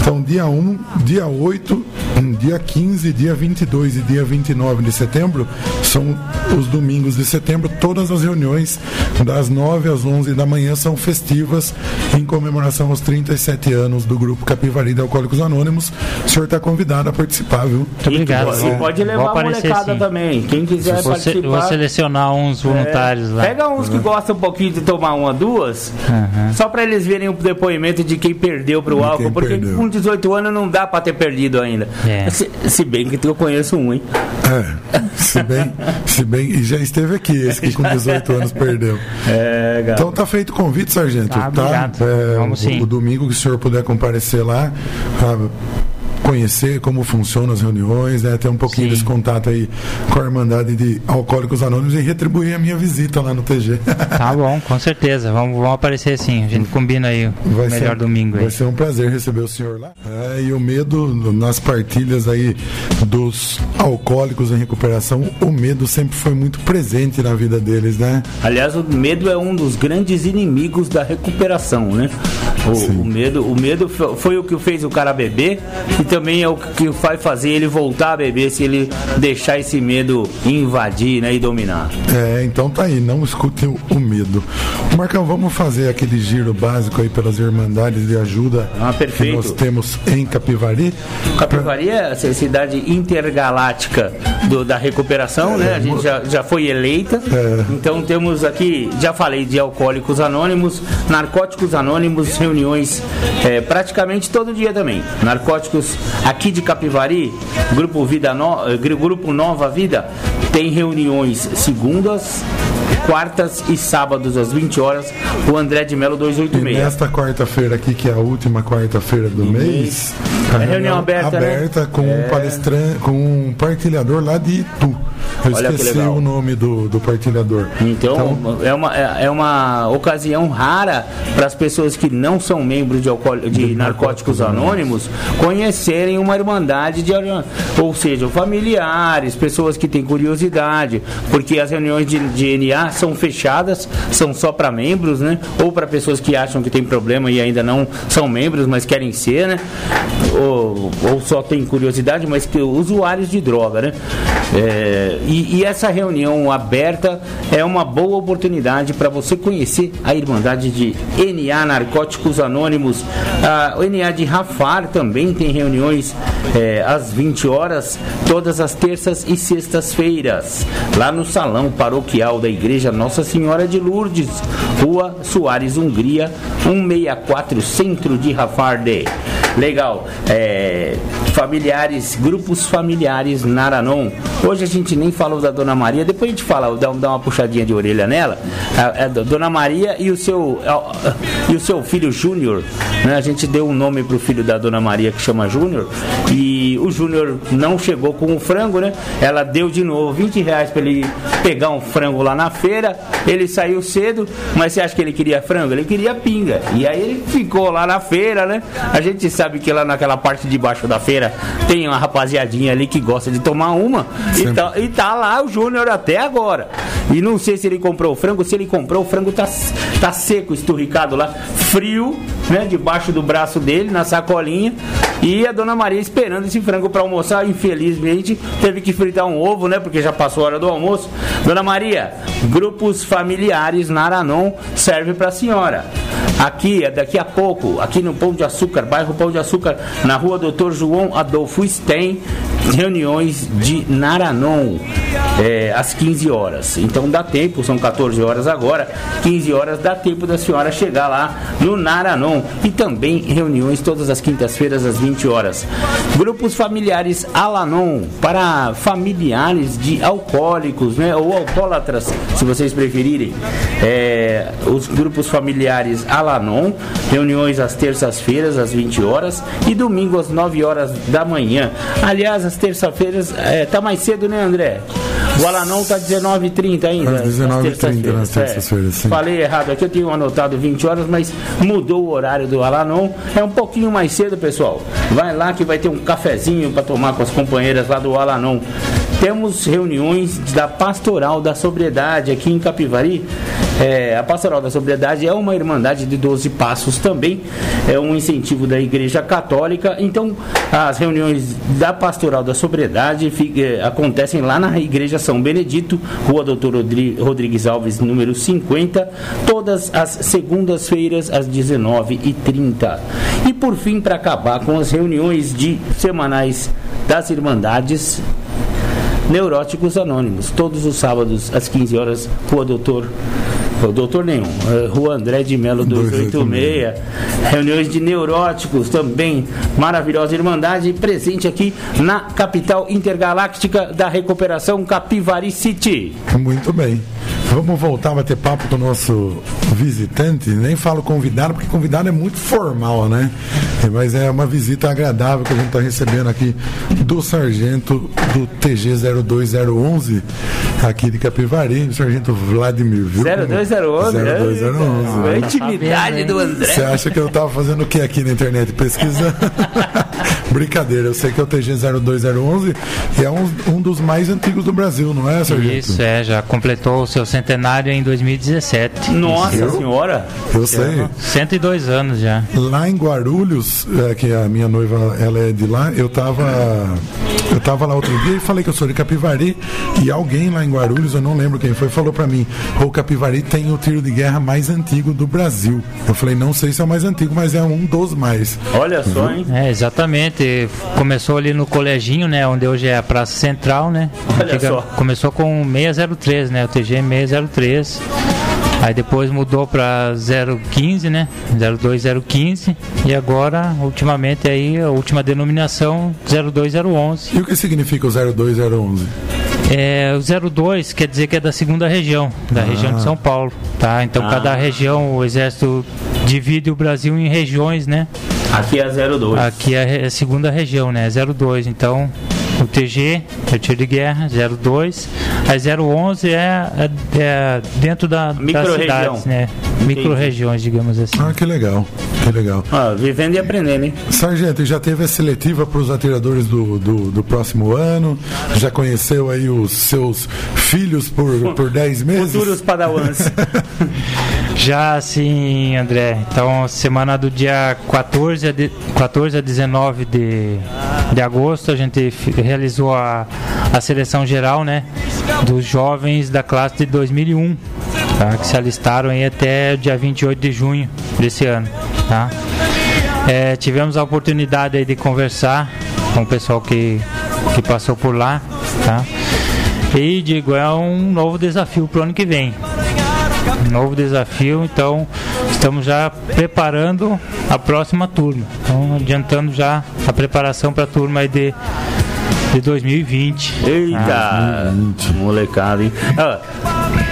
Então, dia 1, dia 8, dia 15, dia 22 e dia 29 de setembro são os domingos de setembro. Todas as reuniões, das 9 às 11 da manhã, são festivas em comemoração aos 37 anos do Grupo Capivari de Alcoólicos Anônimos. O senhor está convidado a participar, viu? Muito obrigado. E pode levar a molecada sim. também. Quem quiser vou participar. Vou selecionar uns voluntários é, lá. Pega uns que gostam um pouquinho de tomar uma, duas, uhum. só para eles verem o depoimento de quem perdeu para o álcool. Porque perdeu. com 18 anos não dá para ter perdido ainda. É. Se, se, bem que eu conheço um, hein? É, se bem, se bem, e já esteve aqui, esse que com 18 anos perdeu. É, Então tá feito o convite, sargento. Ah, tá? É, Vamos o, sim. o domingo que o senhor puder comparecer lá. Ah, conhecer como funcionam as reuniões, né? ter um pouquinho Sim. desse contato aí com a Irmandade de Alcoólicos Anônimos e retribuir a minha visita lá no TG. Tá bom, com certeza. Vamos, vamos aparecer sim. A gente combina aí o vai melhor ser, domingo aí. Vai ser um prazer receber o senhor lá. É, e o medo nas partilhas aí dos alcoólicos em recuperação, o medo sempre foi muito presente na vida deles, né? Aliás, o medo é um dos grandes inimigos da recuperação, né? O, o medo, o medo foi o que fez o cara beber e também é o que vai fazer ele voltar a beber se ele deixar esse medo invadir né, e dominar. É, então tá aí, não escute o, o medo. Marcão, vamos fazer aquele giro básico aí pelas Irmandades de Ajuda ah, que nós temos em Capivari. Capivari é a cidade intergaláctica do, da recuperação, é, né? A gente já, já foi eleita. É. Então temos aqui, já falei de alcoólicos anônimos, narcóticos anônimos, reuniões é, praticamente todo dia também. Narcóticos aqui de Capivari, Grupo, Vida no, eh, Grupo Nova Vida, tem reuniões segundas, quartas e sábados às 20 horas, o André de Melo 286. E nesta quarta-feira aqui, que é a última quarta-feira do mês, é reunião aberta, aberta né? com é... um palestrante, com um partilhador lá de Itu. Eu Olha esqueci o nome do, do partilhador. Então, então, é, uma, é, é uma ocasião rara para as pessoas que não são membros de, alcool, de, de narcóticos, narcóticos anônimos conhecerem uma irmandade de ou seja, familiares, pessoas que têm curiosidade, porque as reuniões de, de NA são fechadas, são só para membros, né? Ou para pessoas que acham que tem problema e ainda não são membros, mas querem ser, né? Ou, ou só tem curiosidade, mas que usuários de droga, né? É, e, e, essa reunião aberta é uma boa oportunidade para você conhecer a Irmandade de NA Narcóticos Anônimos. A NA de Rafar também tem reuniões é, às 20 horas, todas as terças e sextas-feiras, lá no Salão Paroquial da Igreja Nossa Senhora de Lourdes, Rua Soares, Hungria, 164, Centro de Rafarde. Legal. É, familiares, grupos familiares Naranon. Hoje a gente nem falou da Dona Maria, depois a gente fala, dá, dá uma puxadinha de orelha nela. A, a Dona Maria e o seu, a, e o seu filho Júnior. Né? A gente deu um nome pro filho da Dona Maria que chama Júnior. E o Júnior não chegou com o frango, né? Ela deu de novo 20 reais para ele pegar um frango lá na feira. Ele saiu cedo, mas você acha que ele queria frango? Ele queria pinga. E aí ele ficou lá na feira, né? A gente sabe que lá naquela parte de baixo da feira tem uma rapaziadinha ali que gosta de tomar uma. E tá, e tá, lá o Júnior até agora. E não sei se ele comprou o frango, se ele comprou, o frango tá, tá seco, esturricado lá, frio, né? Debaixo do braço dele, na sacolinha. E a dona Maria esperando esse frango para almoçar, infelizmente teve que fritar um ovo, né? Porque já passou a hora do almoço. Dona Maria, grupos familiares na Aranon serve para a senhora. Aqui, é daqui a pouco, aqui no Pão de Açúcar, bairro Pão de Açúcar, na rua Doutor João Adolfo Stein, reuniões de Naranon, é, às 15 horas. Então dá tempo, são 14 horas agora, 15 horas dá tempo da senhora chegar lá no Naranon. E também reuniões todas as quintas-feiras às 20 horas. Grupos familiares Alanon, para familiares de alcoólicos, né, ou alcoólatras, se vocês preferirem. É, os grupos familiares Alanon, reuniões às terças-feiras às 20 horas e domingo às 9 horas da manhã. Aliás, às terças-feiras, é, tá mais cedo, né, André? O Alanon tá 19h30 ainda. Às 19h30 nas terças-feiras, sim. Falei errado aqui, eu tinha anotado 20 horas, mas mudou o horário do Alanon. É um pouquinho mais cedo, pessoal. Vai lá que vai ter um cafezinho para tomar com as companheiras lá do Alanon. Temos reuniões da Pastoral da Sobriedade aqui em Capivari. É, a Pastoral da Sobriedade é uma irmandade de 12 passos também, é um incentivo da Igreja Católica. Então, as reuniões da Pastoral da Sobriedade fica, é, acontecem lá na Igreja São Benedito, Rua Doutor Rodrigues Alves, número 50, todas as segundas-feiras às 19h30. E por fim, para acabar com as reuniões de semanais das Irmandades, Neuróticos Anônimos, todos os sábados às 15 horas, Rua Doutor o doutor nenhum, é, Rua André de Melo 286, reuniões de neuróticos também, maravilhosa Irmandade, presente aqui na capital intergaláctica da recuperação Capivari City. Muito bem. Vamos voltar a bater papo com o nosso visitante. Nem falo convidado, porque convidado é muito formal, né? Mas é uma visita agradável que a gente está recebendo aqui do sargento do TG 02011, aqui de Capivari, o sargento Vladimir, viu? 02011? 02011. É a intimidade do André. Você acha que eu estava fazendo o que aqui na internet? Pesquisando. Brincadeira, eu sei que é o TG 02011 e é um, um dos mais antigos do Brasil, não é, sargento? Isso, é, já completou o seu centenário em 2017. Nossa Eu? senhora! Eu sei. 102 anos já. Lá em Guarulhos, é, que a minha noiva ela é de lá, eu tava eu tava lá outro dia e falei que eu sou de Capivari e alguém lá em Guarulhos, eu não lembro quem foi, falou para mim: "O Capivari tem o tiro de guerra mais antigo do Brasil". Eu falei: "Não sei se é o mais antigo, mas é um dos mais". Olha só, hein? É, exatamente. Começou ali no coleginho, né? Onde hoje é a Praça Central, né? Olha só. Começou com 603, né? O TG 603. Aí depois mudou para 015, né? 02015 e agora, ultimamente aí a última denominação 02011. E o que significa o 02011? É, o 02 quer dizer que é da segunda região, da região de São Paulo, tá? Então Ah. cada região, o exército divide o Brasil em regiões, né? Aqui é 02. Aqui é a segunda região, né? 02. Então, o TG é o tiro de guerra, 02. A 011 é, é, é dentro da, das Micro-região. cidades, né? Micro-regiões, digamos assim. Ah, que legal. Que legal. Ah, vivendo e aprendendo, hein? Sargento, já teve a seletiva para os atiradores do, do, do próximo ano? Já conheceu aí os seus filhos por, por 10 meses? Futuros padawans. Já sim, André. Então, semana do dia 14 a, de, 14 a 19 de, de agosto, a gente realizou a, a seleção geral, né? Dos jovens da classe de 2001, tá? Que se alistaram aí até dia 28 de junho desse ano, tá? É, tivemos a oportunidade aí de conversar com o pessoal que, que passou por lá, tá? E digo, é um novo desafio para o ano que vem. Um novo desafio, então estamos já preparando a próxima turma. Então, adiantando já a preparação para a turma aí de, de 2020. Eita! Ah, molecada, hein? Ah,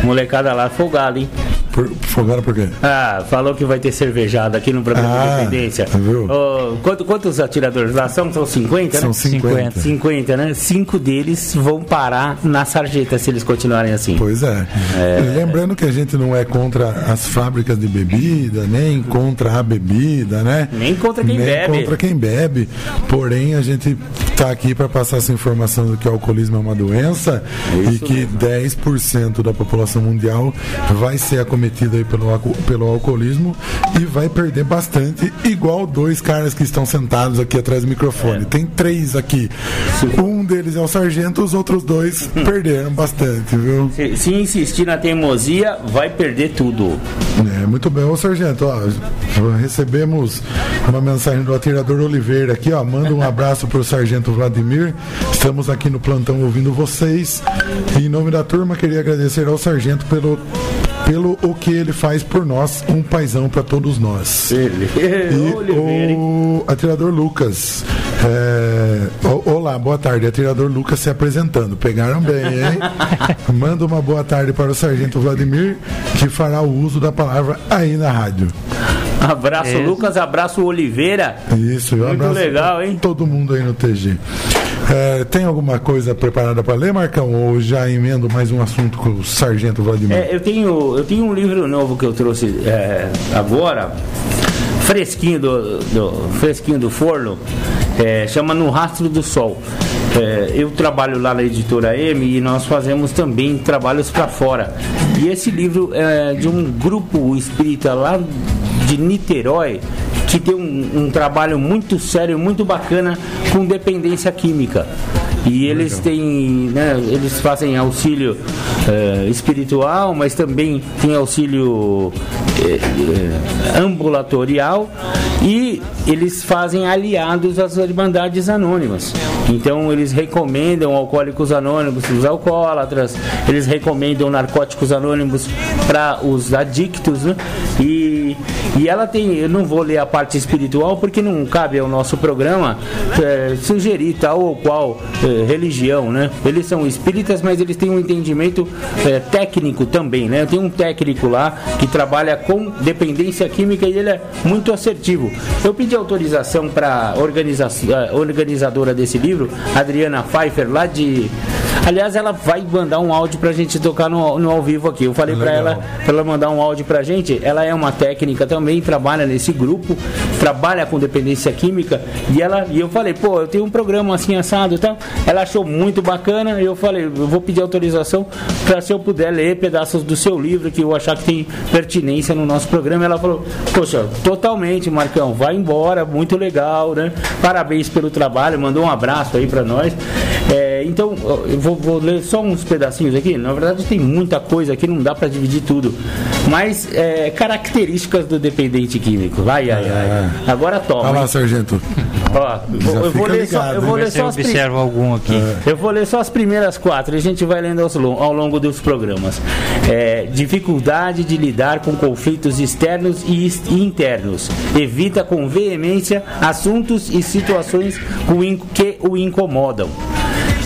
molecada lá folgada, hein? Por, folgaram por quê? Ah, falou que vai ter cervejada aqui no programa ah, de Independência. Viu? Oh, quanto, quantos atiradores lá são? São 50, são né? São 50. 50, né? Cinco deles vão parar na sarjeta se eles continuarem assim. Pois é. é. Lembrando que a gente não é contra as fábricas de bebida, nem contra a bebida, né? Nem contra quem nem bebe. contra quem bebe. Porém, a gente está aqui para passar essa informação de que o alcoolismo é uma doença Isso e que mesmo. 10% da população mundial vai ser acometida aí pelo, pelo alcoolismo e vai perder bastante, igual dois caras que estão sentados aqui atrás do microfone. É. Tem três aqui. Um deles é o sargento, os outros dois perderam bastante, viu? Se, se, insistir na teimosia, vai perder tudo. É, muito bem. Ô, sargento, ó, recebemos uma mensagem do atirador Oliveira aqui, ó. Manda um abraço pro sargento Vladimir. Estamos aqui no plantão ouvindo vocês. E em nome da turma, queria agradecer ao sargento pelo pelo o que ele faz por nós, um paizão para todos nós. Ele. E o atirador Lucas. É... Olá, boa tarde. Atirador Lucas se apresentando. Pegaram bem, hein? Manda uma boa tarde para o Sargento Vladimir, que fará o uso da palavra aí na rádio. Abraço, é. Lucas. Abraço, Oliveira. Isso, Muito abraço legal, hein? Todo mundo aí no TG. É, tem alguma coisa preparada para ler, Marcão? Ou já emendo mais um assunto com o Sargento Vladimir? É, eu, tenho, eu tenho um livro novo que eu trouxe é, agora, fresquinho do, do, fresquinho do forno, é, chama No Rastro do Sol. É, eu trabalho lá na editora M e nós fazemos também trabalhos para fora. E esse livro é de um grupo espírita lá de Niterói que tem um, um trabalho muito sério, muito bacana com dependência química. E eles têm, né, eles fazem auxílio é, espiritual, mas também tem auxílio é, é, ambulatorial e eles fazem aliados às Irmandades Anônimas. Então eles recomendam alcoólicos anônimos para os alcoólatras, eles recomendam narcóticos anônimos para os adictos, né? E, e ela tem, eu não vou ler a parte espiritual porque não cabe ao nosso programa é, sugerir tal ou qual é, religião, né? Eles são espíritas, mas eles têm um entendimento é, técnico também, né? Tem um técnico lá que trabalha com dependência química e ele é muito assertivo. Eu pedi autorização para a organizadora desse livro, Adriana Pfeiffer, lá de Aliás, ela vai mandar um áudio pra gente tocar no, no ao vivo aqui. Eu falei para ela, pra ela mandar um áudio pra gente. Ela é uma técnica também, trabalha nesse grupo, trabalha com dependência química. E ela e eu falei, pô, eu tenho um programa assim assado e tal. Ela achou muito bacana. Eu falei, eu vou pedir autorização para se eu puder ler pedaços do seu livro que eu achar que tem pertinência no nosso programa. Ela falou, poxa, totalmente, Marcão, vai embora, muito legal, né? Parabéns pelo trabalho, mandou um abraço aí para nós. É, então, eu vou vou ler só uns pedacinhos aqui. Na verdade, tem muita coisa aqui, não dá para dividir tudo. Mas é, características do dependente químico. Vai, ai, ai. É. Agora toma. Olha lá, sargento. Ó, eu vou ler só, eu vou ler só as observa algum aqui. É. Eu vou ler só as primeiras quatro e a gente vai lendo ao longo dos programas. É, dificuldade de lidar com conflitos externos e internos. Evita com veemência assuntos e situações que o incomodam.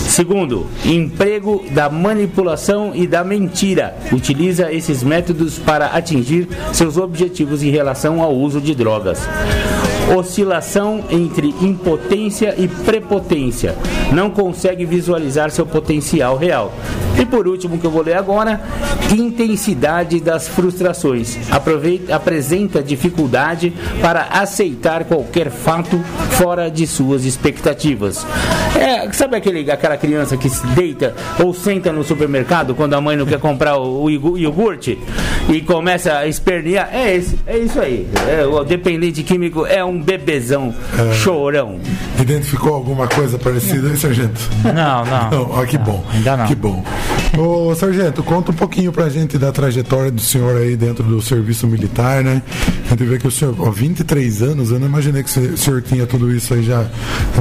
Segundo, emprego da manipulação e da mentira. Utiliza esses métodos para atingir seus objetivos em relação ao uso de drogas oscilação entre impotência e prepotência. Não consegue visualizar seu potencial real. E por último, que eu vou ler agora, intensidade das frustrações. Aproveita, apresenta dificuldade para aceitar qualquer fato fora de suas expectativas. É, sabe aquele, aquela criança que se deita ou senta no supermercado quando a mãe não quer comprar o, o iogurte e começa a espernear? É, esse, é isso aí. É, o dependente químico é um bebezão é, chorão. Identificou alguma coisa parecida aí, sargento? Não, não. não ó, que não, bom. Ainda não. Que bom. Ô, Sargento, conta um pouquinho pra gente da trajetória do senhor aí dentro do serviço militar, né? A gente vê que o senhor, ó, 23 anos, eu não imaginei que o senhor tinha tudo isso aí já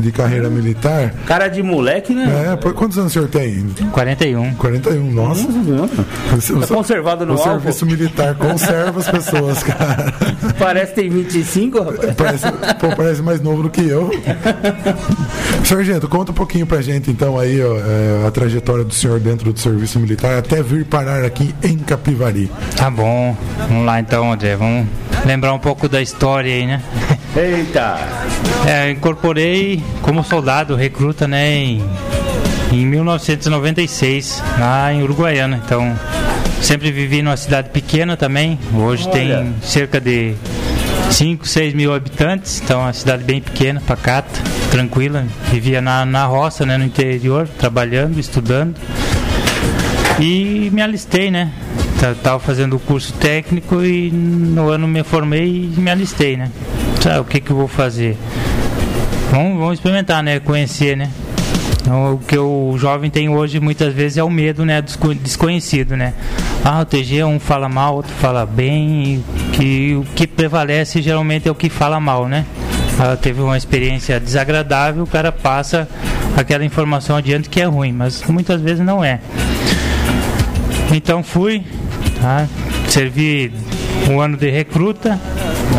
de carreira militar. Cara de moleque, né? É, por quantos anos o senhor tem? 41. 41, nossa. Tá conservado no O álcool. serviço militar conserva as pessoas, cara. Parece que tem 25, rapaz. Parece, pô, parece mais novo do que eu. Sargento, conta um pouquinho pra gente então aí ó, é, a trajetória do senhor dentro do serviço militar até vir parar aqui em Capivari. Tá bom. Vamos lá então, André. Vamos lembrar um pouco da história aí, né? Eita. É, incorporei como soldado, recruta, né, em, em 1996, lá em Uruguaiana. Então, sempre vivi numa cidade pequena também. Hoje Olha. tem cerca de 5, 6 mil habitantes, então é uma cidade bem pequena, pacata, tranquila. Vivia na, na roça, né, no interior, trabalhando, estudando. E me alistei, né? Tá- Tava fazendo o curso técnico e no ano me formei e me alistei, né? Sabe, o que que eu vou fazer? Vamos, vamos experimentar, né? Conhecer, né? Então, O que o jovem tem hoje muitas vezes é o medo, né, do desco- desconhecido, né? Ah, o TG um fala mal, outro fala bem, que o que prevalece geralmente é o que fala mal, né? Ah, teve uma experiência desagradável, o cara passa aquela informação adiante que é ruim, mas muitas vezes não é. Então fui, tá? servi um ano de recruta,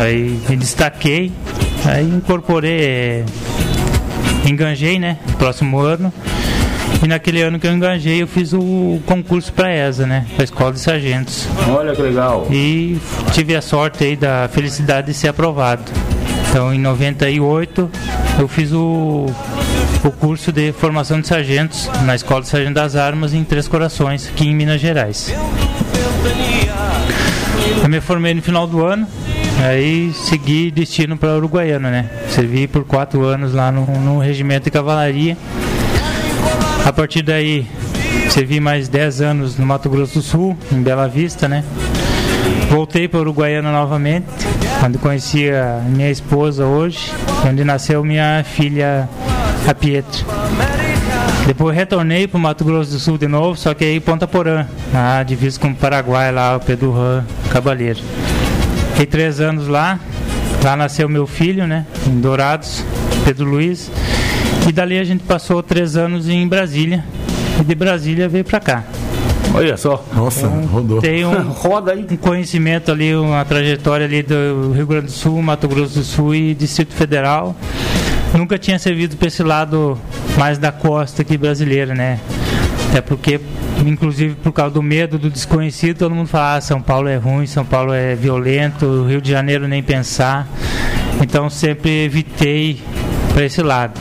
aí me destaquei, aí incorporei, eh, enganjei, né? no Próximo ano. E naquele ano que eu enganjei, eu fiz o concurso para ESA, né? Para Escola de Sargentos. Olha que legal. E tive a sorte aí da felicidade de ser aprovado. Então, em 98, eu fiz o, o curso de formação de sargentos na Escola de Sargento das Armas em Três Corações, aqui em Minas Gerais. Eu me formei no final do ano, aí segui destino para Uruguaiana, né? Servi por quatro anos lá no, no regimento de cavalaria. A partir daí, servi mais 10 anos no Mato Grosso do Sul, em Bela Vista, né? Voltei para Uruguaiana novamente, quando conheci a minha esposa hoje, onde nasceu minha filha, a Pietra. Depois retornei para o Mato Grosso do Sul de novo, só que aí Ponta Porã, na divisa com o Paraguai, lá o Pedro Ram Cabaleiro. Fiquei três anos lá, lá nasceu meu filho, né, em Dourados, Pedro Luiz. E dali a gente passou três anos em Brasília, e de Brasília veio para cá. Olha só. Nossa, rodou. Tem um, Roda aí. um conhecimento ali, uma trajetória ali do Rio Grande do Sul, Mato Grosso do Sul e Distrito Federal. Nunca tinha servido para esse lado mais da costa aqui brasileira, né? Até porque, inclusive por causa do medo do desconhecido, todo mundo fala: ah, São Paulo é ruim, São Paulo é violento, Rio de Janeiro nem pensar. Então sempre evitei para esse lado.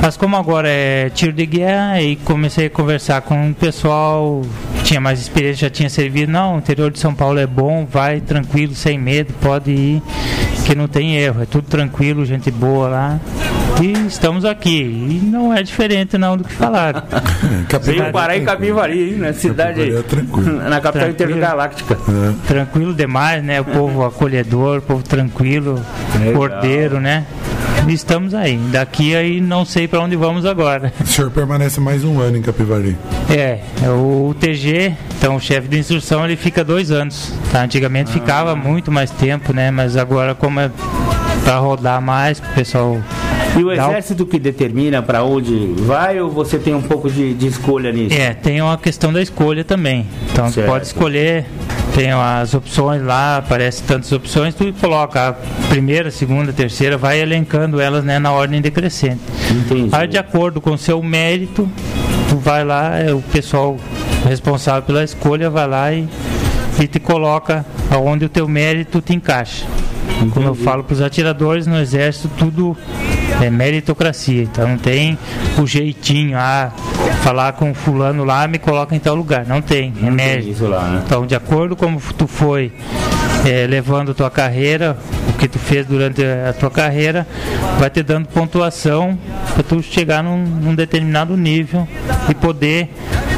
Mas como agora é tiro de guerra, aí comecei a conversar com o pessoal, tinha mais experiência, já tinha servido. Não, o interior de São Paulo é bom, vai tranquilo, sem medo, pode ir, que não tem erro, é tudo tranquilo, gente boa lá. E estamos aqui. E não é diferente não do que falaram. Veio parar em Capivari, hein, na cidade. É tranquilo. Na capital Tranquilo. intergaláctica. tranquilo demais, né? O povo acolhedor, o povo tranquilo, Legal. cordeiro, né? E estamos aí. Daqui aí não sei para onde vamos agora. O senhor permanece mais um ano em Capivari. É, é o TG, então o chefe de instrução ele fica dois anos. Tá? Antigamente ficava muito mais tempo, né? Mas agora como é para rodar mais, pro pessoal. E o o- exército que determina para onde vai ou você tem um pouco de, de escolha nisso? É, tem uma questão da escolha também. Então Certo. pode escolher, tem as opções lá, aparece tantas opções, tu coloca a primeira, segunda, terceira, vai elencando elas né, na ordem decrescente. Entendi. Aí de acordo com o seu mérito, tu vai lá, é, o pessoal responsável pela escolha vai lá e, e te coloca aonde o teu mérito te encaixa. Como eu falo para os atiradores no exército, tudo é meritocracia. Então não tem o jeitinho, ah, falar com fulano lá, me coloca em tal lugar. Não tem, é Não mérito. lá, né? Então, de acordo com como tu foi eh, levando tua carreira, o que tu fez durante a tua carreira, vai te dando pontuação para tu chegar num, num determinado nível e poder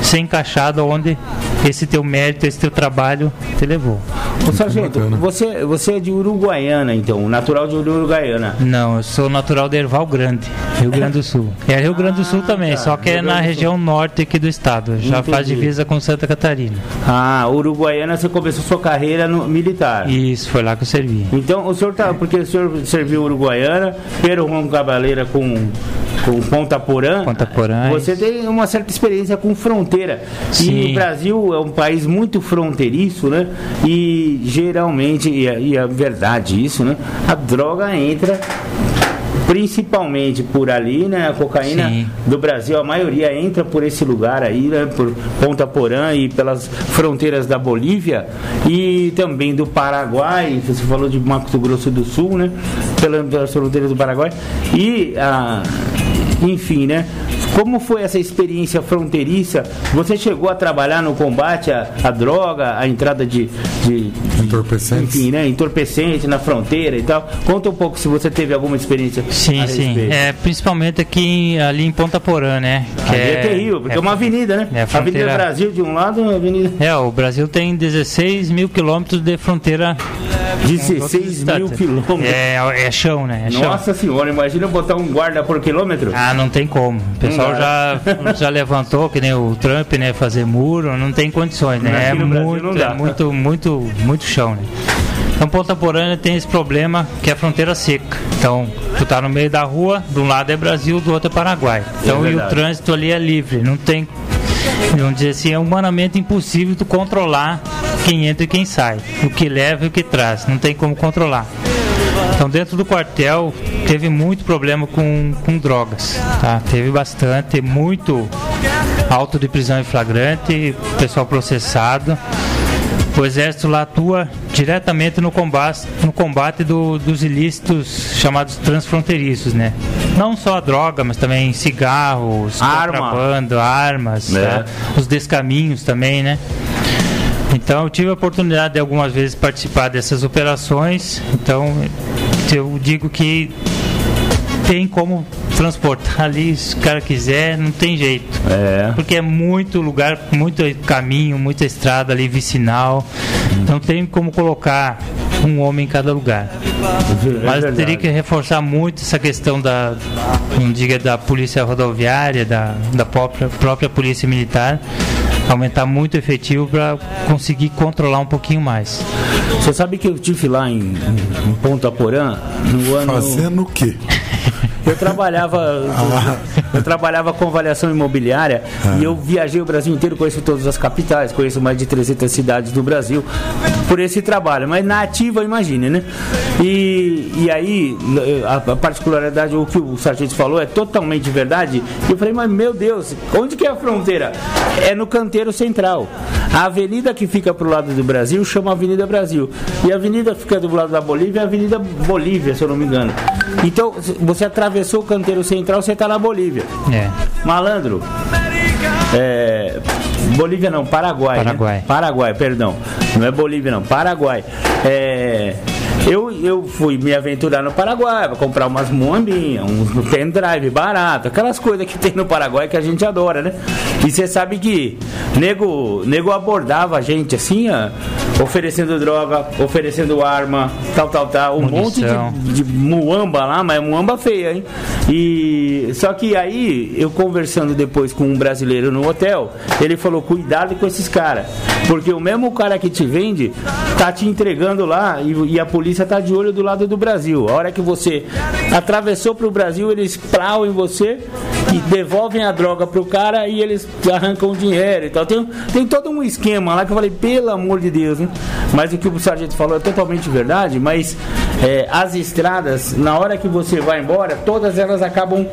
ser encaixado onde esse teu mérito, esse teu trabalho te levou. Ô, Sargento, você, você é de Uruguaiana, então, natural de Uruguaiana. Não, eu sou natural de Erval Grande, Rio Grande do Sul. É Rio Grande do Sul Ah, também, tá. só que é Rio na Grande do região norte aqui do estado. Já faz Entendi. divisa com Santa Catarina. Ah, Uruguaiana, você começou sua carreira no militar. Isso, foi lá que eu servi. Então, o senhor tá. Porque o senhor serviu Uruguaiana, Pedro Juan Cabaleira com, com Ponta Porã. Ponta Porã, Você isso. tem uma certa experiência com fronteira. E Sim. o Brasil é um país muito fronteiriço, né? E e é, e é verdade isso, né? A droga entra. Principalmente por ali, né? A cocaína Sim. do Brasil, a maioria entra por esse lugar aí, né? Por Ponta Porã e pelas fronteiras da Bolívia e também do Paraguai. Você falou de Mato Grosso do Sul, né? Pela- Pelas fronteiras do Paraguai. E, ah, enfim, né? Como foi essa experiência fronteiriça? Você chegou a trabalhar no combate à, à droga, à entrada de, de, de Entorpecentes. enfim, né? Entorpecente na fronteira e tal. Conta um pouco se você teve alguma experiência. Sim, a sim. É, principalmente aqui em- ali em Ponta Porã, né? Que Ali é, terrível, porque é, uma avenida, né? é a Avenida fronteira- Brasil de um lado, a Avenida É, o Brasil tem 16 mil quilômetros de fronteira. com outros 16 mil quilômetros. É, é chão, né? É chão. Nossa senhora, imagina botar um guarda por quilômetro. Ah, não tem como. O pessoal já, já levantou, que nem o Trump, né? Fazer muro, não tem condições, né? É muito, é muito, muito, muito chão, né? Então Ponta Porã tem esse problema que é a fronteira seca. Então, tu tá no meio da rua, de um lado é Brasil, do outro é Paraguai. Então, e o trânsito ali é livre, não tem vamos dizer assim, é humanamente impossível tu controlar quem entra e quem sai, o que leva e o que traz, não tem como controlar. Então dentro do quartel teve muito problema com, com drogas, tá? Teve bastante, muito auto de prisão em flagrante, pessoal processado. O exército lá atua diretamente no combate, no combate do- dos ilícitos chamados transfronteiriços, né? Não só a droga, mas também cigarros, Arma. contrabando, armas, É. tá? os descaminhos também, né? Então eu tive a oportunidade de algumas vezes participar dessas operações. Então eu digo que tem como transportar ali se o cara quiser, não tem jeito. É. Porque é muito lugar, muito caminho, muita estrada ali vicinal. Não tem como colocar um homem em cada lugar. Mas verdade. teria que reforçar muito essa questão da, não diga da polícia rodoviária, da, da própria, própria polícia militar, aumentar muito o efetivo para conseguir controlar um pouquinho mais. Você sabe que eu tive lá em, em Ponta Porã no ano. Fazendo o quê? Eu trabalhava, eu trabalhava com avaliação imobiliária e eu viajei o Brasil inteiro, conheço todas as capitais, conheço mais de 300 cidades do Brasil por esse trabalho. Mas na ativa, imagine, né? E, e aí, a, a particularidade, o que o sargento falou é totalmente verdade. E eu falei, mas meu Deus, onde que é a fronteira? É no canteiro central. A avenida que fica pro lado do Brasil chama Avenida Brasil. E a avenida que fica do lado da Bolívia é a Avenida Bolívia, se eu não me engano. Então, você atravessou o canteiro central, você está na Bolívia. É. Malandro. É, Bolívia não, Paraguai. né? Paraguai. Paraguai, perdão. Não é Bolívia não, Paraguai. É, eu, eu fui me aventurar no Paraguai, pra comprar umas moambinhas, uns pendrive barato, aquelas coisas que tem no Paraguai que a gente adora, né? E você sabe que nego, nego abordava a gente assim, ó, oferecendo droga, oferecendo arma, tal, tal, tal, um monte Munição. de, de muamba lá, mas é muamba feia, hein? E só que aí eu conversando depois com um brasileiro no hotel, ele falou: "Cuidado com esses caras, porque o mesmo cara que te vende tá te entregando lá e, e a polícia tá de olho do lado do Brasil. A hora que você atravessou pro Brasil, eles plau em você e devolvem a droga pro cara e eles arrancam o dinheiro e tal. Tem, tem todo um esquema lá que eu falei, pelo amor de Deus, né? Mas o que o sargento falou é totalmente verdade, mas é, as estradas, na hora que você vai embora, todas elas acabam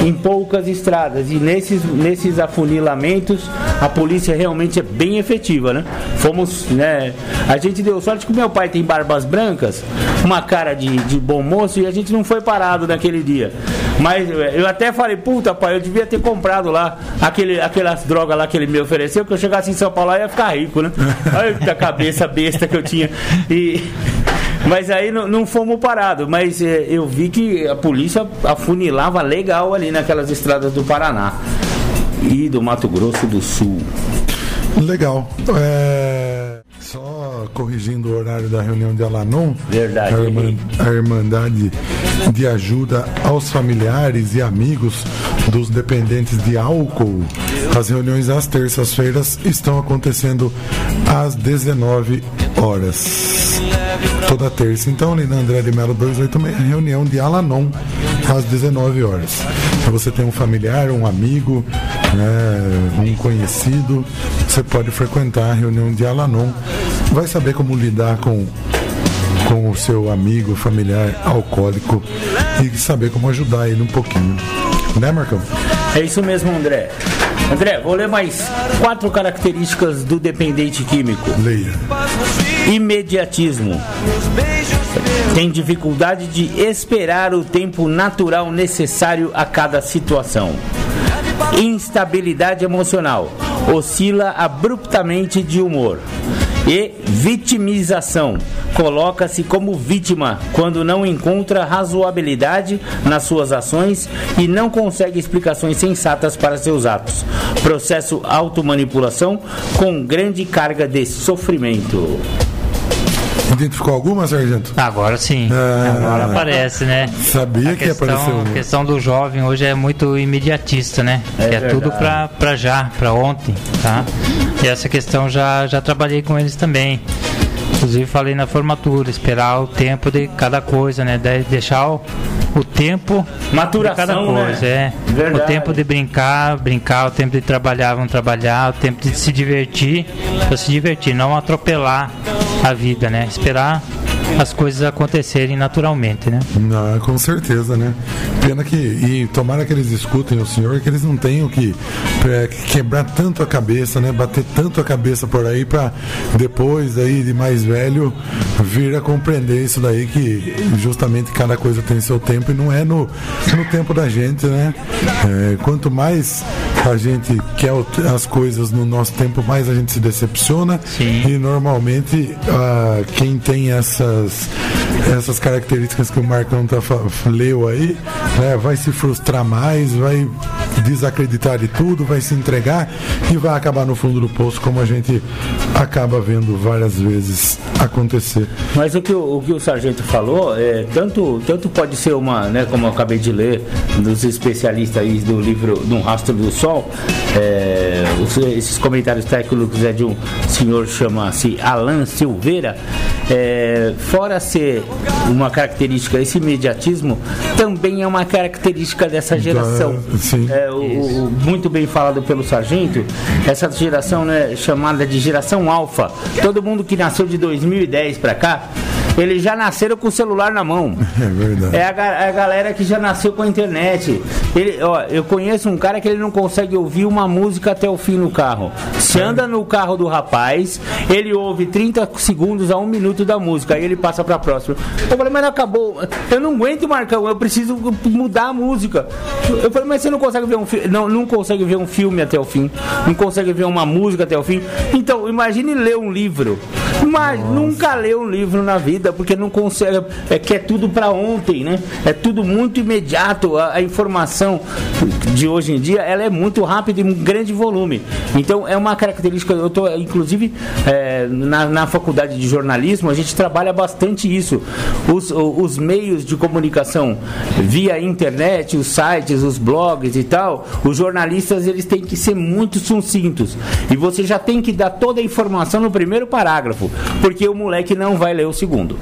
em poucas estradas. E nesses, nesses afunilamentos, a polícia realmente é bem efetiva, né? Fomos, né? A gente deu sorte que o meu pai tem barbas brancas, uma cara de, de bom moço, e a gente não foi parado naquele dia. Mas eu até falei, puta pai, eu devia ter comprado lá aquele, aquelas drogas lá que ele me ofereceu, que eu chegasse em São Paulo eu ia ficar rico, né? Olha a cabeça besta que eu tinha. E. Mas aí não, não fomos parados, mas é, eu vi que a polícia afunilava legal ali naquelas estradas do Paraná e do Mato Grosso do Sul. Legal. É, Só corrigindo o horário da reunião de Alanon. Verdade. A, irmã, a Irmandade de Ajuda aos Familiares e Amigos dos Dependentes de Álcool. As reuniões às terças-feiras estão acontecendo às 19 horas. Toda terça. Então, ali na André de Melo 286, reunião de Alanon às 19 horas. Se você tem um familiar, um amigo, né, um conhecido, você pode frequentar a reunião de Alanon. Vai saber como lidar com com o seu amigo, familiar alcoólico e saber como ajudar ele um pouquinho. Né, Marcão? É isso mesmo, André. André, vou ler mais quatro características do dependente químico. Leia. Imediatismo. Tem dificuldade de esperar o tempo natural necessário a cada situação. Instabilidade emocional. Oscila abruptamente de humor. E vitimização. Coloca-se como vítima quando não encontra razoabilidade nas suas ações e não consegue explicações sensatas para seus atos. Processo automanipulação com grande carga de sofrimento. Identificou alguma, Sargento? Agora sim. Ah. Agora aparece, né? Sabia a que ia questão, aparecer um. A questão do jovem hoje é muito imediatista, né? É é tudo pra, pra já, pra ontem, tá? E essa questão já, já trabalhei com eles também. Inclusive falei na formatura, esperar o tempo de cada coisa, né? De- deixar o, o tempo Maturação, de cada coisa, né? é. Verdade. O tempo de brincar, brincar, o tempo de trabalhar, vão trabalhar, o tempo de se divertir, para se divertir, não atropelar a vida, né? Esperar as coisas acontecerem naturalmente, né? Não, com certeza, né? Pena que. E tomara que eles escutem o senhor, que eles não tenham que é, quebrar tanto a cabeça, né? Bater tanto a cabeça por aí pra depois aí de mais velho vir a compreender isso daí que justamente cada coisa tem seu tempo e não é no, no tempo da gente, né? É, quanto mais a gente quer as coisas no nosso tempo, mais a gente se decepciona. Sim. E normalmente ah, quem tem essas essas características que o Marcão tá, leu aí, né, vai se frustrar mais, vai desacreditar de tudo, vai se entregar e vai acabar no fundo do poço, como a gente acaba vendo várias vezes acontecer. Mas o que o, o que o sargento falou, é, tanto, tanto pode ser uma, né, como eu acabei de ler, dos especialistas aí do livro No Rastro do Sol, é, os- esses comentários técnicos é de um senhor chama-se Alan Silveira. É, fora ser uma característica, esse imediatismo também é uma característica dessa geração. sim. O- o- muito bem falado pelo sargento, essa geração né, chamada de geração alfa. Todo mundo que nasceu de 2010 para cá, eles já nasceram com o celular na mão. É verdade. É a, ga- a galera que já nasceu com a internet. Ele, ó, eu conheço um cara que ele não consegue ouvir uma música até o fim no carro. Se anda no carro do rapaz, ele ouve 30 segundos a um minuto da música, aí ele passa pra próxima. Eu falei, mas acabou. Eu não aguento, Marcão, eu preciso mudar a música. Eu falei, mas você não consegue ver um filme. Não, não consegue ver um filme até o fim. Não consegue ver uma música até o fim. Então, imagine ler um livro. Mas nunca leu um livro na vida, porque não consegue. É que é tudo para ontem, né? É tudo muito imediato. A, a informação de hoje em dia ela é muito rápida e um grande volume. Então é uma característica. Eu tô, inclusive, é, na, na faculdade de jornalismo, a gente trabalha bastante isso. Os, os meios de comunicação via internet, os sites, os blogs e tal, os jornalistas eles têm que ser muito sucintos. E você já tem que dar toda a informação no primeiro parágrafo, porque o moleque não vai ler o segundo.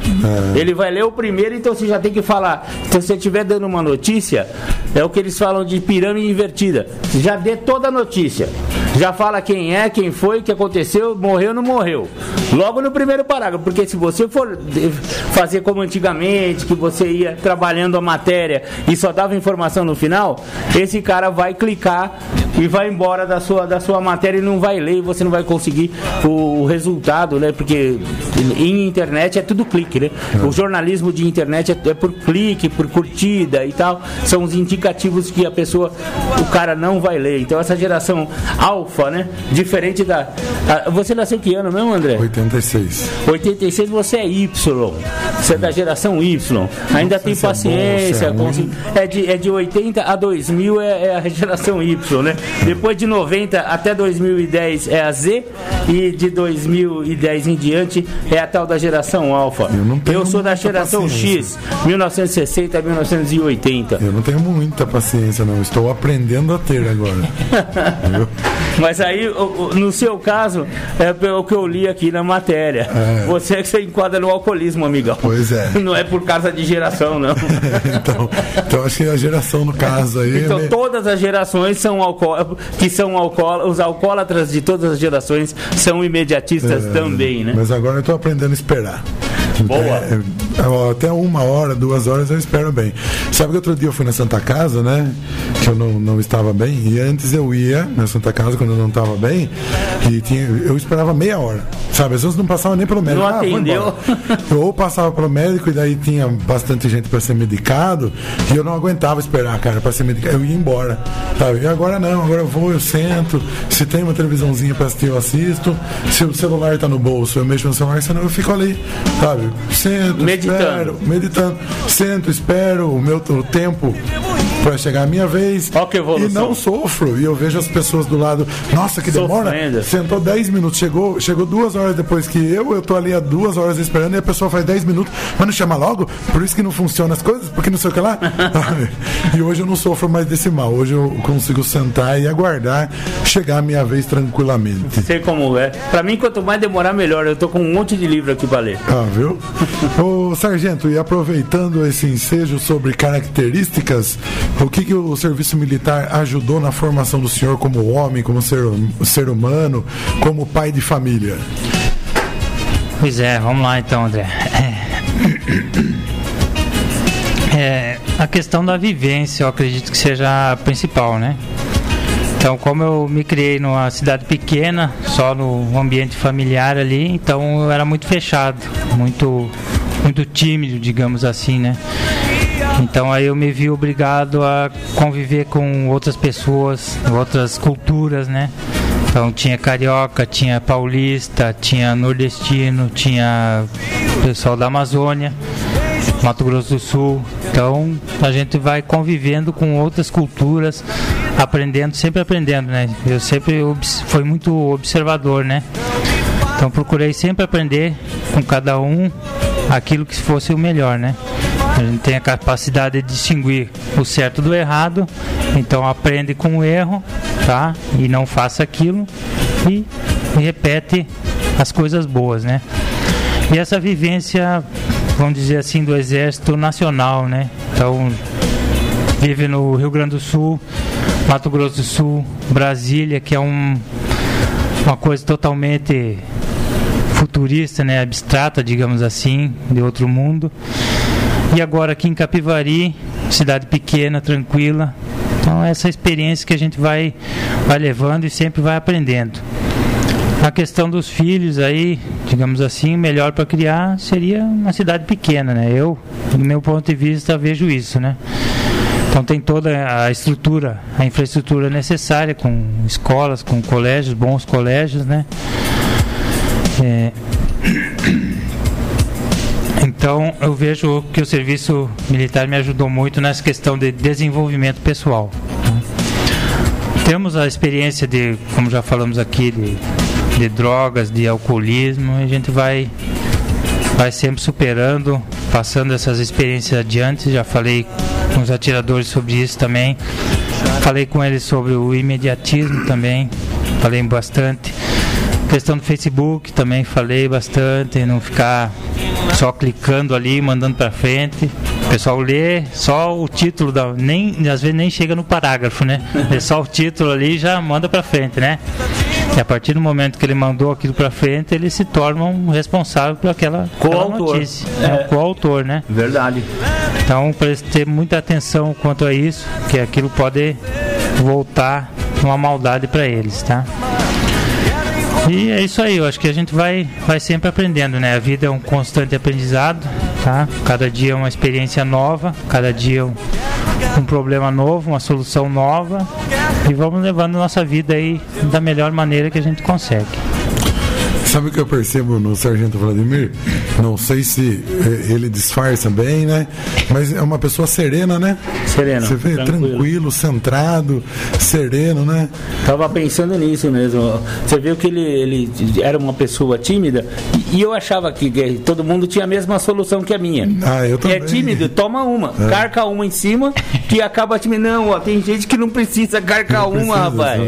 Ele vai ler o primeiro, então você já tem que falar. Então, se você estiver dando uma notícia, é o que eles falam de pirâmide invertida. Já dê toda a notícia. Já fala quem é, quem foi, o que aconteceu, morreu ou não morreu. Logo no primeiro parágrafo, porque se você for fazer como antigamente, que você ia trabalhando a matéria e só dava informação no final, esse cara vai clicar e vai embora da sua, da sua matéria e não vai ler e você não vai conseguir o, o resultado, né? Porque em internet é tudo clique, né? O jornalismo de internet é, é por clique, por curtida e tal. São os indicativos que a pessoa, o cara não vai ler. Então essa geração alfa, né? Diferente da. a- você nasceu que ano mesmo, André? 86. 86 você é Y. Você é da geração Y. Ainda tem se é bom, paciência. é é, de, é de 80 a 2000 é, é a geração Y, né? Depois de 90 até 2010 é a Z e de 2010 em diante é a tal da geração Alpha. Eu não tenho Eu sou da geração paciência. X, 1960 a 1980. Eu não tenho muita paciência, não. Estou aprendendo a ter agora. Mas aí, no seu caso, é pelo que eu li aqui na matéria. É. Você é que você enquadra no alcoolismo, amigão. Pois é. Não é por causa de geração, não. então, então acho que a geração no caso aí. é Então me- todas as gerações são alcoó que são alcoó os alcoólatras de todas as gerações são imediatistas É, também, né? Mas agora eu tô aprendendo a esperar. Boa. É, até uma hora, duas horas eu espero bem. Sabe que outro dia eu fui na Santa Casa, né? Que eu não, não estava bem. E antes eu ia na Santa Casa quando eu não estava bem. E tinha, eu esperava meia hora. Sabe? As pessoas não passavam nem pelo médico. Não Ah, atendeu. ou passava pelo médico e daí tinha bastante gente para ser medicado. E eu não aguentava esperar, cara, para ser medicado. Eu ia embora. Sabe? E agora não, agora eu vou, eu sento. Se tem uma televisãozinha para assistir, eu assisto. Se o celular tá no bolso, eu mexo no celular, senão eu fico ali, sabe? Sento, Meditando. espero, meditando. Sento, espero o meu o tempo para chegar a minha vez. Ó que evolução. E não sofro. E eu vejo as pessoas do lado, nossa, que demora. Sofrendo. Sentou 10 minutos, chegou, chegou duas horas depois que eu, eu tô ali há duas horas esperando e a pessoa faz 10 minutos, mas não chama logo? Por isso que não funcionam as coisas, porque não sei o que lá. e hoje eu não sofro mais desse mal. Hoje eu consigo sentar e aguardar chegar a minha vez tranquilamente. Sei como é. Pra mim, quanto mais demorar, melhor. Eu tô com um monte de livro aqui pra ler. Ah, viu? Ô, sargento, e aproveitando esse ensejo sobre características, o que, que o serviço militar ajudou na formação do senhor como homem, como ser, ser humano, como pai de família? Pois é, vamos lá então, André. É, É, a questão da vivência, eu acredito que seja a principal, né? Então, como eu me criei numa cidade pequena, só no ambiente familiar ali, então eu era muito fechado, muito, muito tímido, digamos assim, né? Então aí eu me vi obrigado a conviver com outras pessoas, outras culturas, né? Então tinha carioca, tinha paulista, tinha nordestino, tinha pessoal da Amazônia, Mato Grosso do Sul. Então a gente vai convivendo com outras culturas, aprendendo, sempre aprendendo, né? Eu sempre fui muito observador, né? Então procurei sempre aprender com cada um aquilo que fosse o melhor, né? A gente tem a capacidade de distinguir o certo do errado, então aprende com o erro, tá? E não faça aquilo e repete as coisas boas, né? E essa vivência, vamos dizer assim, do Exército Nacional, né? Então, vive no Rio Grande do Sul, Mato Grosso do Sul, Brasília, que é um, uma coisa totalmente futurista, né, abstrata, digamos assim, de outro mundo. E agora aqui em Capivari, cidade pequena, tranquila. Então essa experiência que a gente vai vai levando e sempre vai aprendendo. A questão dos filhos aí, digamos assim, melhor para criar seria uma cidade pequena, né? Eu, do meu ponto de vista, vejo isso, né? Então tem toda a estrutura, a infraestrutura necessária, com escolas, com colégios, bons colégios, né? É, Então eu vejo que o serviço militar me ajudou muito nessa questão de desenvolvimento pessoal. né? Temos a experiência de, como já falamos aqui, de, de drogas, de alcoolismo, a gente vai, vai sempre superando, passando essas experiências adiante. Já falei com os atiradores sobre isso também. Falei com eles sobre o imediatismo também, falei bastante. Questão do Facebook também falei bastante, não ficar só clicando ali, mandando para frente. O pessoal lê só o título da nem às vezes nem chega no parágrafo, né? É só o título ali já manda para frente, né? E a partir do momento que ele mandou aquilo para frente, ele se torna um responsável por aquela, aquela notícia, é. É. coautor, né? Verdade. Então, para ter muita atenção quanto a isso, que aquilo pode voltar uma maldade para eles, tá? E é isso aí, eu acho que a gente vai, vai sempre aprendendo, né? A vida é um constante aprendizado, tá? Cada dia é uma experiência nova, cada dia é um, um problema novo, uma solução nova. E vamos levando nossa vida aí da melhor maneira que a gente consegue. Sabe o que eu percebo no Sargento Vladimir? Não sei se eh, ele disfarça bem, né? Mas é uma pessoa serena, né? Sereno. Você vê tranquilo, tranquilo centrado, sereno, né? Tava pensando nisso mesmo. Você viu que ele, ele era uma pessoa tímida e, eu achava que, todo mundo tinha a mesma solução que a minha. Ah, eu também. É tímido, toma uma. Carca uma em cima que acaba tímido. Não, ó, tem gente que não precisa carcar Não uma, precisa, rapaz.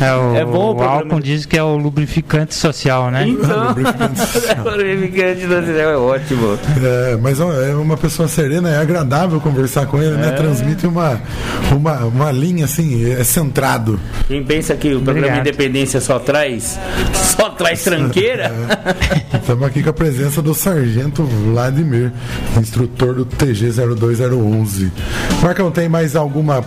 É, o, É bom o o álcool diz que é o lubrificante social, né? Então, Lubrificante lubrificante social é ótimo. É, mas ó, é uma pessoa serena, é agradável conversar com ele, É. né? Transmite uma, uma, uma linha assim, é centrado. Quem pensa que o programa Obrigado. Independência só traz só traz tranqueira? Estamos aqui com a presença do Sargento Vladimir, instrutor do TG 02011. Marcão, tem mais alguma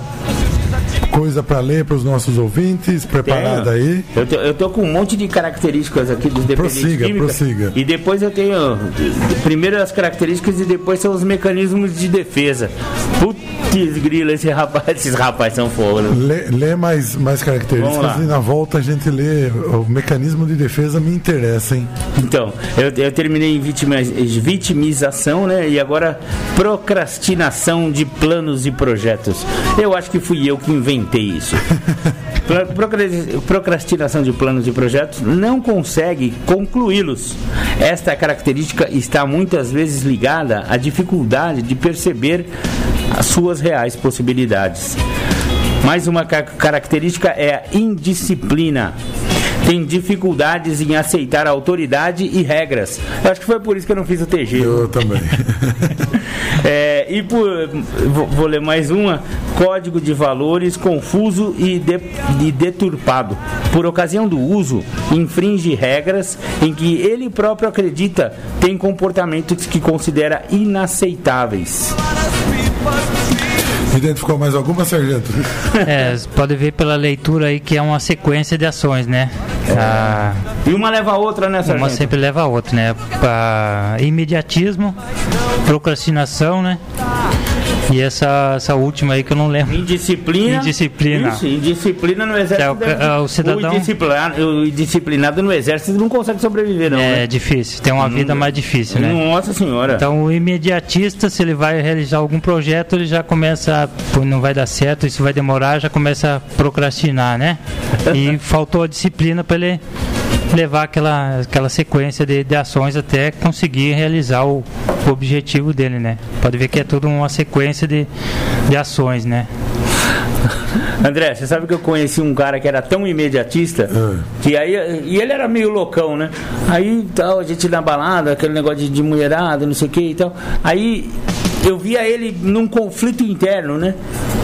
coisa para ler para os nossos ouvintes? Preparada aí? Eu tô, eu tô com um monte de características aqui dos dependentes Prossiga, químicos. prossiga. E depois eu tenho primeiro as características e depois são os mecanismos de defesa. Putz, grila, esse rapaz, esses rapazes são fogo. né? Lê, lê mais, mais características e na volta a gente lê o mecanismo de defesa me interessa, hein? Então, eu, eu terminei em vitima- vitimização, né? E agora procrastinação de planos e projetos. Eu acho que fui eu que inventei isso. Pro- procra- Procrastinação de planos e projetos não consegue concluí-los. Esta característica está muitas vezes ligada à dificuldade de perceber as suas reais possibilidades. Mais uma ca- característica é a indisciplina. Tem dificuldades em aceitar autoridade e regras. Eu acho que foi por isso que eu não fiz o TG. Eu também. É, e por, vou, vou ler mais uma: código de valores confuso e, de- e deturpado. Por ocasião do uso, infringe regras em que ele próprio acredita tem comportamentos que considera inaceitáveis. Identificou mais alguma, Sargento? É, pode ver pela leitura aí que é uma sequência de ações, né? A- E uma leva a outra, né, uma Sargento? sempre leva a outra, né? Pra imediatismo, procrastinação, né? E essa, essa última aí que eu não lembro. Indisciplina. Indisciplina. Isso, indisciplina no exército. É, o- é, o cidadão- O indisciplinado, o indisciplinado no exército não consegue sobreviver, não. É né? difícil, tem uma vida mais difícil, né? Nossa senhora. Então o imediatista, se ele vai realizar algum projeto, ele já começa, pô, não vai dar certo, isso vai demorar, já começa a procrastinar, né? E faltou a disciplina para ele levar aquela, aquela sequência de, de ações até conseguir realizar o, o objetivo dele, né? Pode ver que é tudo uma sequência de, de ações, né? André, você sabe que eu conheci um cara que era tão imediatista Ah. que aí. E ele era meio loucão, né? Aí tal, a gente na balada, aquele negócio de, de mulherada, não sei o que e tal. Aí eu via ele num conflito interno, né?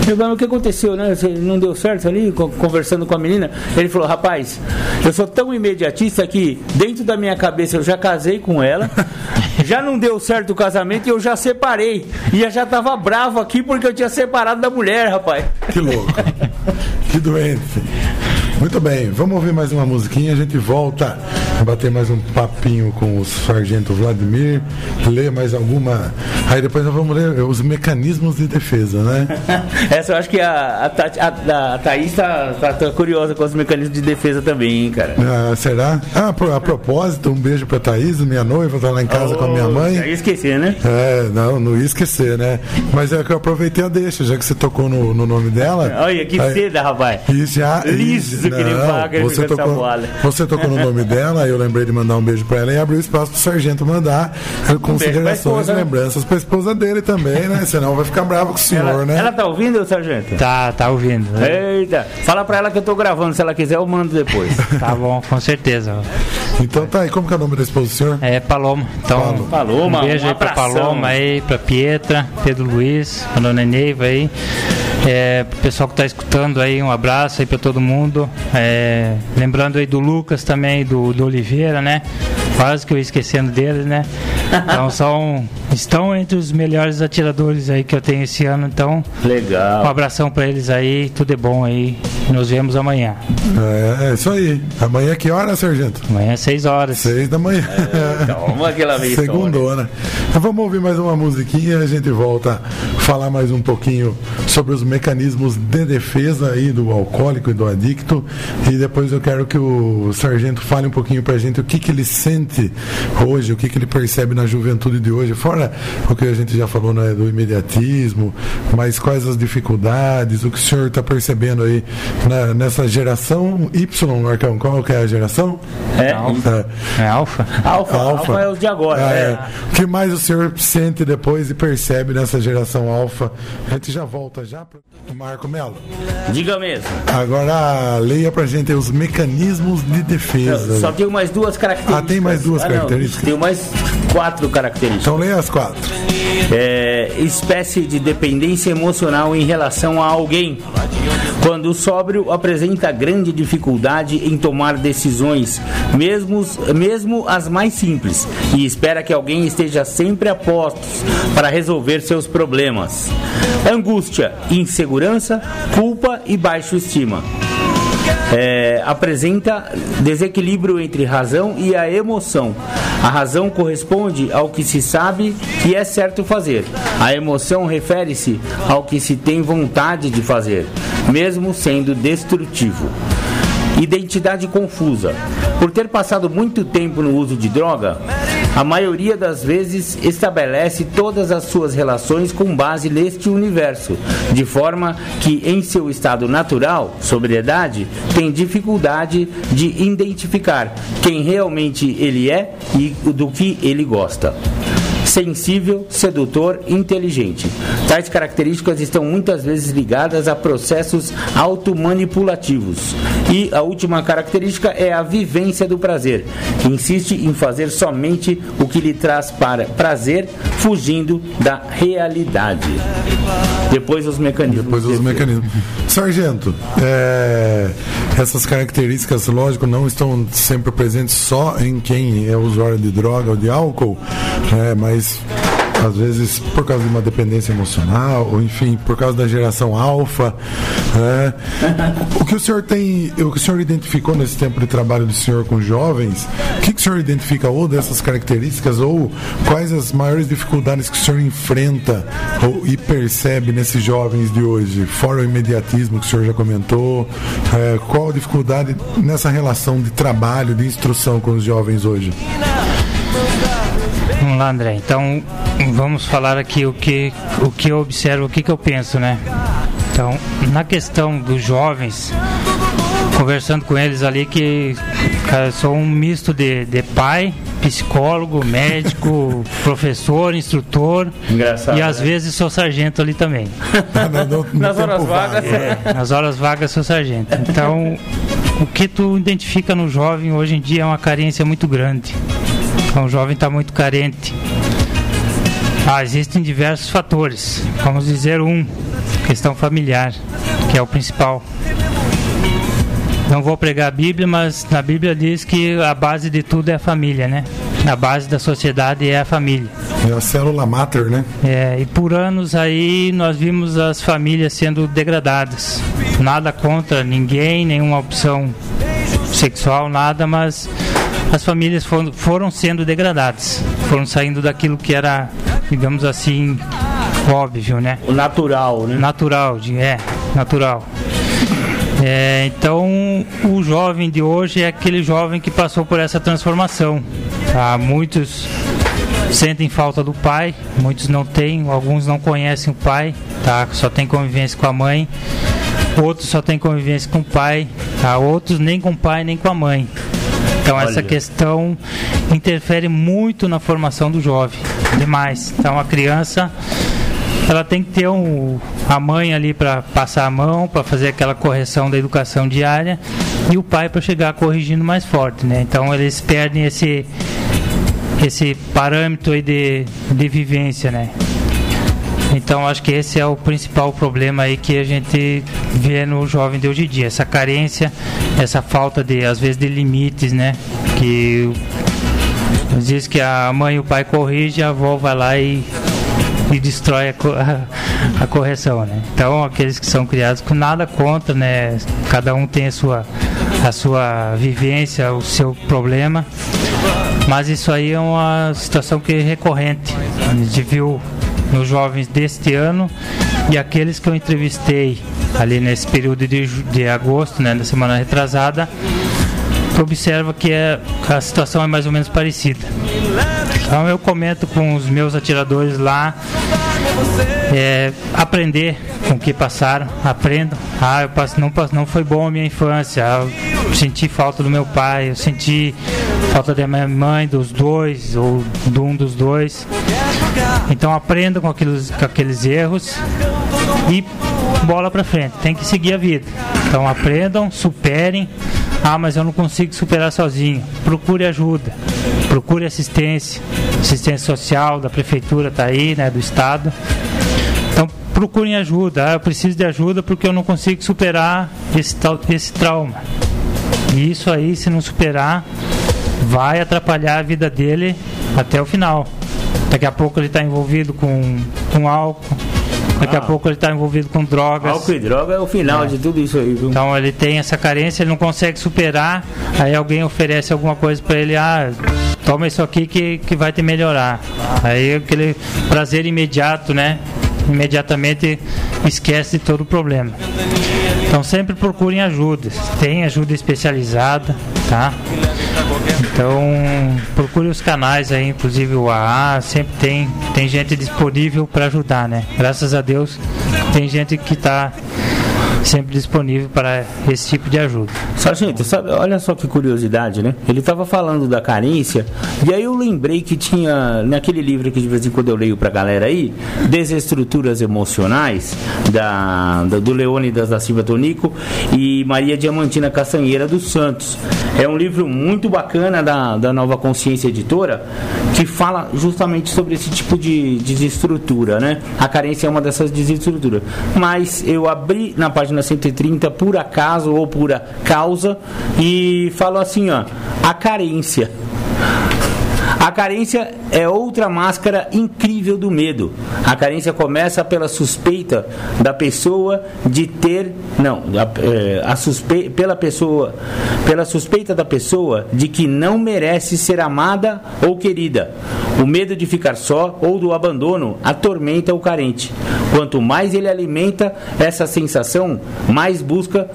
Eu falei, "Mas o que aconteceu, né? Você não deu certo ali, co- conversando com a menina? Ele falou, rapaz, eu sou tão imediatista que dentro da minha cabeça eu já casei com ela, já não deu certo o casamento e eu já separei. E eu já tava bravo aqui porque eu tinha separado da mulher, rapaz. Que louco. que doente. Muito bem, vamos ouvir mais uma musiquinha, a gente volta bater mais um papinho com o Sargento Vladimir, ler mais alguma. Aí depois nós vamos ler os mecanismos de defesa, né? Essa eu acho que a, a, a, a Thaís tá, tá- tá curiosa com os mecanismos de defesa também, hein, cara. Ah, será? Ah, a propósito, um beijo pra Thaís, minha noiva, tá lá em casa com a minha Já mãe. ia esquecer, né? É, não, não ia esquecer, né? Mas é que eu aproveitei a deixa, já que você tocou no, no nome dela. Olha, que Aí- seda, rapaz. E já, Liso e- que nem ele você tocou, você tocou no nome dela, eu lembrei de mandar um beijo pra ela e abriu espaço pro sargento mandar eh, considerações e né? lembranças pra esposa dele também, né? Senão vai ficar bravo com o senhor, Ela, né? ela tá ouvindo, sargento? Tá, tá ouvindo. Eita, fala pra ela que eu tô gravando, se ela quiser eu mando depois. Tá bom, com certeza. Então tá aí, como que é o nome da esposa do senhor? É Paloma. Então, Paloma. Paloma, um beijo um aí pra. Paloma aí, pra Pietra, Pedro Luiz, a dona Neiva aí. É, pessoal que tá escutando aí, um abraço aí pra todo mundo. É, lembrando aí do Lucas também, do, do Oliveira, né? Quase que eu ia esquecendo deles, né? Então são. Estão entre os melhores atiradores aí que eu tenho esse ano. Então, um Legal. abração pra eles aí, tudo é bom aí. Nos vemos amanhã. É, é isso aí. Amanhã que hora, Sargento? Amanhã às 6 horas. 6 da manhã. É, calma aquela vez. Segundona. Então vamos ouvir mais uma musiquinha e a gente volta a falar mais um pouquinho sobre os mecanismos de defesa aí do alcoólico e do adicto. E depois eu quero que o Sargento fale um pouquinho pra gente o que, que ele sente hoje, o que, que ele percebe na juventude de hoje, fora o que a gente já falou né, do imediatismo, mas quais as dificuldades, o que o senhor está percebendo aí na, nessa geração Y, Marcão? Qual que é a geração? É, Alfa. É Alfa? Alfa, Alfa é os de agora. Ah, é. é. O que mais o senhor sente depois e percebe nessa geração alfa? A gente já volta já pro Marco Melo. Diga mesmo. Agora leia pra gente os mecanismos de defesa. Só tenho mais duas características. Ah, tem mais duas Ah, não, características? tenho mais quatro características. Então leia as quatro. É, espécie de dependência emocional em relação a alguém. Quando o sóbrio apresenta grande dificuldade em tomar decisões, mesmo, mesmo as mais simples, e espera que alguém esteja sempre a postos para resolver seus problemas. Angústia, insegurança, culpa e baixa estima. É, apresenta desequilíbrio entre razão e a emoção. A razão corresponde ao que se sabe que é certo fazer. A emoção refere-se ao que se tem vontade de fazer, mesmo sendo destrutivo. Identidade confusa. Por ter passado muito tempo no uso de droga, a maioria das vezes estabelece todas as suas relações com base neste universo, de forma que, em seu estado natural, sobriedade, tem dificuldade de identificar quem realmente ele é e do que ele gosta sensível, sedutor, inteligente. Tais características estão muitas vezes ligadas a processos automanipulativos. E a última característica é a vivência do prazer, que insiste em fazer somente o que lhe traz para prazer, fugindo da realidade. Depois os mecanismos. Depois os mecanismos. Sargento, é, essas características, lógico, não estão sempre presentes só em quem é usuário de droga ou de álcool, né, mas às vezes por causa de uma dependência emocional, ou enfim, por causa da geração alfa. né. O que o senhor tem, o que o senhor identificou nesse tempo de trabalho do senhor com jovens, o que, que o senhor identifica ou dessas características, ou quais as maiores dificuldades que o senhor enfrenta ou, e percebe nesses jovens de hoje? Fora o imediatismo que o senhor já comentou, é, qual a dificuldade nessa relação de trabalho, de instrução com os jovens hoje? Lá, André. Então, vamos falar aqui o que, o que eu observo, o que, que eu penso, né? Então, na questão dos jovens, conversando com eles ali, que cara, sou um misto de, de pai, psicólogo, médico, professor, instrutor. Engraçado, E às né? vezes sou sargento ali também. Nas horas vagas. vago. É, nas horas vagas sou sargento. Então, o que tu identifica no jovem hoje em dia é uma carência muito grande. Então, o jovem está muito carente. Ah, existem diversos fatores. Vamos dizer um, questão familiar, que é o principal. Não vou pregar a Bíblia, mas na Bíblia diz que a base de tudo é a família, né? A base da sociedade é a família. É a célula mater, né? É, e por anos aí nós vimos as famílias sendo degradadas. Nada contra ninguém, nenhuma opção sexual, nada, mas as famílias foram, foram sendo degradadas. Foram saindo daquilo que era, digamos assim, óbvio, né? O natural, né? Natural, é, natural. É, então, o jovem de hoje é aquele jovem que passou por essa transformação. Tá? Muitos sentem falta do pai, muitos não têm, alguns não conhecem o pai, tá? só tem convivência com a mãe, outros só têm convivência com o pai, tá? outros nem com o pai nem com a mãe. Então essa Olha. questão interfere muito na formação do jovem, demais. Então a criança ela tem que ter um, a mãe ali para passar a mão, para fazer aquela correção da educação diária e o pai para chegar corrigindo mais forte, né? Então eles perdem esse esse parâmetro aí de, de vivência, né? Então acho que esse é o principal problema aí que a gente vê no jovem de hoje em dia, essa carência, essa falta de às vezes de limites, né? Que diz que a mãe e o pai corrigem, a avó vai lá e e destrói a, a, a, correção, né? Então aqueles que são criados com nada contra, né? Cada um tem a sua a sua vivência, o seu problema, mas isso aí é uma situação que é recorrente. A gente viu nos jovens deste ano e aqueles que eu entrevistei ali nesse período de, de agosto, né, na semana retrasada, observa que é, a situação é mais ou menos parecida. Então eu comento com os meus atiradores lá, é, aprender com o que passaram, aprendam. Ah, eu passo, não, não foi bom a minha infância, senti falta do meu pai, eu senti falta da minha mãe, dos dois, ou de um dos dois. Então aprendam com aqueles, com aqueles erros e bola para frente, tem que seguir a vida. Então aprendam, superem. Ah, mas eu não consigo superar sozinho. Procure ajuda, procure assistência, assistência social da prefeitura está aí, né, do estado. Então procurem ajuda. Ah, eu preciso de ajuda porque eu não consigo superar esse, esse trauma. E isso aí, se não superar, vai atrapalhar a vida dele até o final. Daqui a pouco ele está envolvido com, com álcool, Daqui ah. a pouco ele está envolvido com drogas. Álcool e droga é o final é. de tudo isso aí, viu? Então ele tem essa carência, ele não consegue superar. Aí alguém oferece alguma coisa para ele, ah, toma isso aqui que, que vai te melhorar. Aí aquele prazer imediato, né? Imediatamente esquece de todo o problema. Então sempre procurem ajuda. Tem ajuda especializada, tá? Então procure os canais aí, inclusive o AA, sempre tem, tem gente disponível para ajudar, né? Graças a Deus tem gente que está sempre disponível para esse tipo de ajuda. Sargento, sabe, olha só que curiosidade, né? Ele estava falando da carência, e aí eu lembrei que tinha, naquele livro que de vez em quando eu leio para a galera aí, Desestruturas Emocionais, da, da, do Leônidas da Silva Tonico e Maria Diamantina Castanheira dos Santos. É um livro muito bacana da, da Nova Consciência Editora, que fala justamente sobre esse tipo de desestrutura, né? A carência é uma dessas desestruturas. Mas eu abri na página página 130, por acaso ou por causa, e fala assim, ó, a carência. A carência é outra máscara incrível do medo. A carência começa pela suspeita da pessoa de ter, não, a, a suspe, pela pessoa, pela suspeita da pessoa de que não merece ser amada ou querida. O medo de ficar só ou do abandono atormenta o carente. Quanto mais ele alimenta essa sensação, mais busca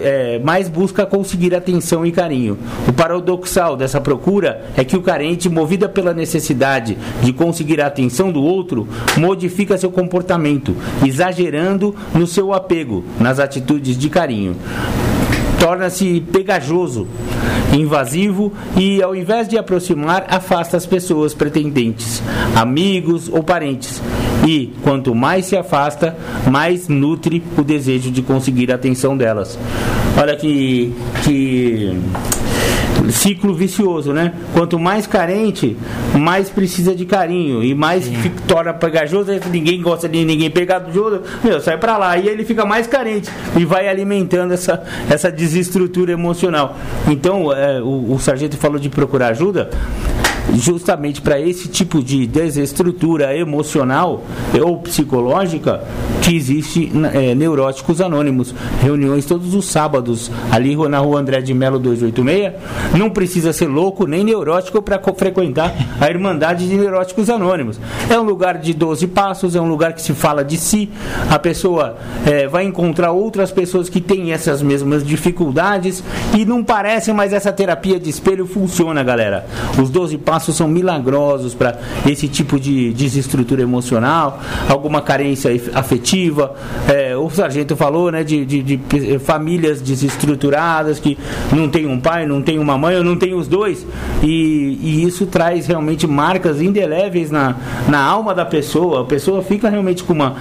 é, mais busca conseguir atenção e carinho. O paradoxal dessa procura é que o carente, movida pela necessidade de conseguir a atenção do outro, modifica seu comportamento, exagerando no seu apego, nas atitudes de carinho torna-se pegajoso, invasivo e, ao invés de aproximar, afasta as pessoas pretendentes, amigos ou parentes. E quanto mais se afasta, mais nutre o desejo de conseguir a atenção delas. Olha que, que ciclo vicioso, né? Quanto mais carente, mais precisa de carinho e mais fica, torna pegajoso, ninguém gosta de ninguém pegajoso, meu, sai pra lá e ele fica mais carente e vai alimentando essa, essa desestrutura emocional. Então, é, o, o sargento falou de procurar ajuda justamente para esse tipo de desestrutura emocional ou psicológica que existe é, Neuróticos Anônimos. Reuniões todos os sábados, ali na rua André de Melo 286. Não precisa ser louco nem neurótico para frequentar a Irmandade de Neuróticos Anônimos. É um lugar de 12 passos, é um lugar que se fala de si. A pessoa é, vai encontrar outras pessoas que têm essas mesmas dificuldades e não parece, mas essa terapia de espelho funciona, galera. Os 12 passos passos são milagrosos para esse tipo de desestrutura emocional, alguma carência afetiva. É, o sargento falou né, de, de, de, famílias desestruturadas que não tem um pai, não tem uma mãe, ou não tem os dois. E, e isso traz realmente marcas indeléveis na, na alma da pessoa. A pessoa fica realmente com uma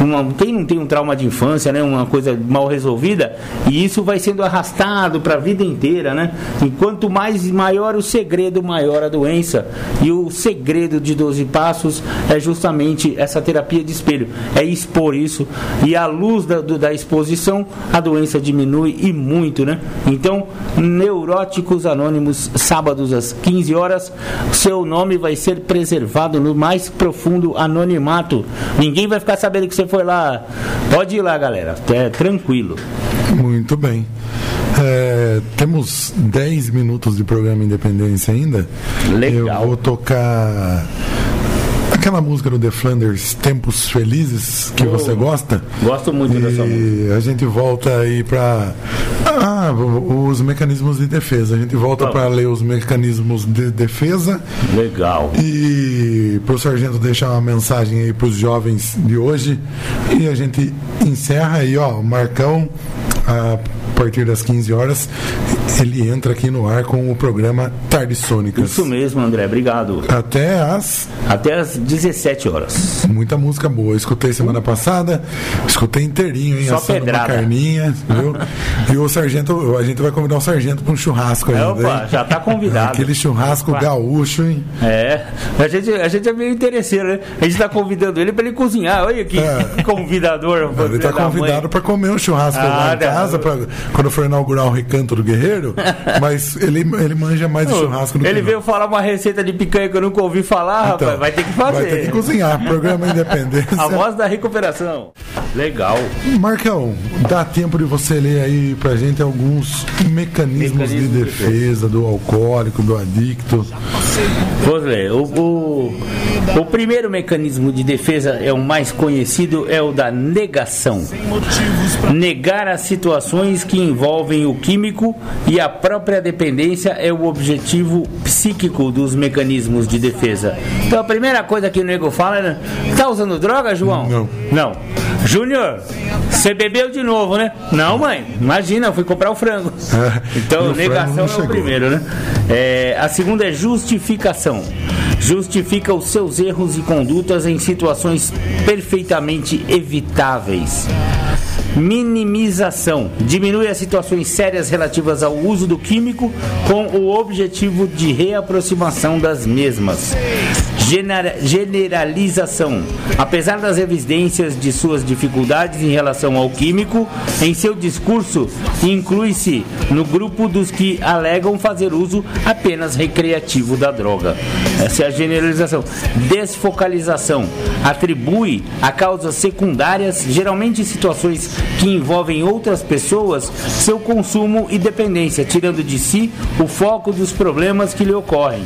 uma, quem não tem um trauma de infância, né? Uma coisa mal resolvida, e isso vai sendo arrastado para a vida inteira, né? E quanto mais maior o segredo, maior a doença. E o segredo de 12 passos é justamente essa terapia de espelho, é expor isso e à luz da, do, da exposição a doença diminui e muito, né? Então, Neuróticos Anônimos, sábados às 15 horas, seu nome vai ser preservado no mais profundo anonimato. Ninguém vai ficar sabendo que você foi lá. Pode ir lá, galera. É tranquilo. Muito bem. É, temos 10 minutos de programa Independência ainda. Legal. Eu vou tocar aquela música do The Flanders, Tempos Felizes, que você gosta. Gosto muito e dessa música. a gente volta aí para ah, os mecanismos de defesa. A gente volta Vamos. para ler os mecanismos de defesa Legal. e para o sargento deixar uma mensagem aí para os jovens de hoje e a gente encerra aí, ó, Marcão a partir das 15 horas ele entra aqui no ar com o programa Tardes Sônicas. Isso mesmo, André. Obrigado. Até as Até às 17 horas. muita música boa. Escutei semana passada, escutei inteirinho, hein? Só assando uma pedrada. carninha, viu? e o sargento, a gente vai convidar o sargento para um churrasco ainda. Opa, hein? já tá convidado. Aquele churrasco gaúcho, hein? É, a gente, a gente é meio interesseiro, né? A gente tá convidando ele pra ele cozinhar. Olha que É. convidador. Ele mãe. convidado para comer um churrasco Ah, lá não. Casa, pra, quando for inaugurar o Recanto do Guerreiro, mas ele, ele manja mais de churrasco do Ele que veio falar uma receita de picanha que eu nunca ouvi falar, Então, rapaz. Vai ter que fazer. Vai ter que cozinhar. Programa Independência. A voz da recuperação. Legal. Marcão, dá tempo de você ler aí pra gente alguns mecanismos de defesa do alcoólico, do adicto. Vamos ler. O, o, o primeiro mecanismo de defesa é o mais conhecido, é o da negação. Negar as situações que envolvem o químico e a própria dependência é o objetivo psíquico dos mecanismos de defesa. Então a primeira coisa que o nego fala é: tá usando droga, João? Não. Não. Júnior, você bebeu de novo, né? Não, mãe. Imagina, eu fui comprar o frango. Então, o negação é o primeiro, né? É, a segunda é justificação. Justifica os seus erros e condutas em situações perfeitamente evitáveis. Minimização. Diminui as situações sérias relativas ao uso do químico com o objetivo de reaproximação das mesmas. Genera- generalização. Apesar das evidências de suas dificuldades em relação ao químico, em seu discurso inclui-se no grupo dos que alegam fazer uso apenas recreativo da droga. Essa é a generalização. Desfocalização. Atribui a causas secundárias, geralmente em situações que envolvem outras pessoas, seu consumo e dependência, tirando de si o foco dos problemas que lhe ocorrem.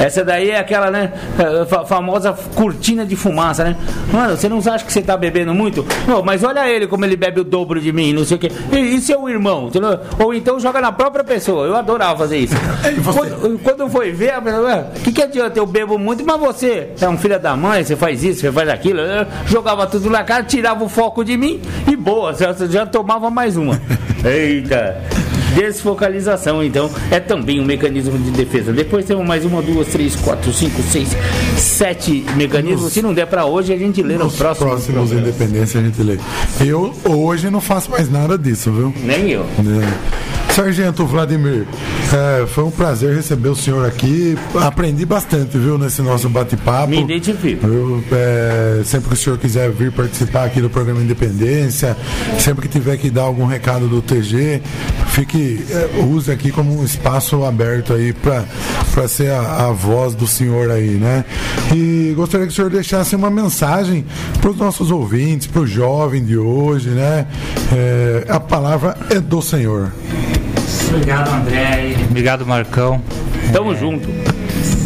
Essa daí é aquela, né, eh, fa- famosa cortina de fumaça, né? Mano, você não acha que você tá bebendo muito? Não, mas olha ele como ele bebe o dobro de mim, não sei o quê. E, e seu irmão? entendeu? Ou então joga na própria pessoa. Eu adorava fazer isso. Quando, quando foi ver, a pessoa, "Ué, o que, que adianta? Eu bebo muito, mas você é um filho da mãe, você faz isso, você faz aquilo. Eu jogava tudo na cara, tirava o foco de mim e boa, já, já tomava mais uma. Eita! Desfocalização, então, é também um mecanismo de defesa. Depois temos mais uma, duas, três, quatro, cinco, seis, sete mecanismos. Se não der pra hoje, a gente lê nos Nos próximos. Independência a gente lê. Eu hoje não faço mais nada disso, viu? Nem eu. É. Sargento Vladimir, é, foi um prazer receber o senhor aqui. Aprendi bastante, viu, nesse nosso bate-papo. Me identifico. Eu, é, sempre que o senhor quiser vir participar aqui do programa Independência, sempre que tiver que dar algum recado do TG, fique, é, use aqui como um espaço aberto aí para ser a, a voz do senhor aí, né? E gostaria que o senhor deixasse uma mensagem para os nossos ouvintes, para o jovem de hoje, né? É, a palavra é do senhor. Obrigado, André. Obrigado, Marcão. Tamo junto.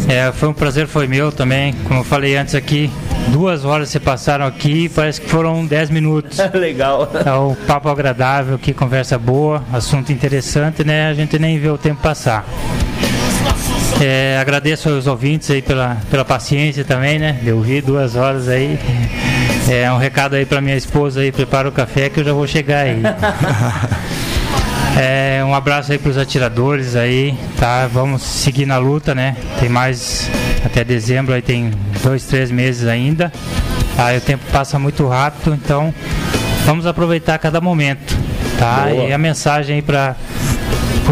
É, foi um prazer, foi meu também. Como eu falei antes aqui, duas horas se passaram aqui, parece que foram dez minutos. Legal. É um papo agradável, que conversa boa, assunto interessante, né? A gente nem vê o tempo passar. É, agradeço aos ouvintes aí pela, pela paciência também, né? De ouvir duas horas aí. É um recado aí para minha esposa aí, prepara o café que eu já vou chegar aí. É, um abraço aí para os atiradores aí, tá? Vamos seguir na luta, né? Tem mais até dezembro, aí tem dois, três meses ainda. Tá? o tempo passa muito rápido, então vamos aproveitar cada momento. Tá? E a mensagem aí para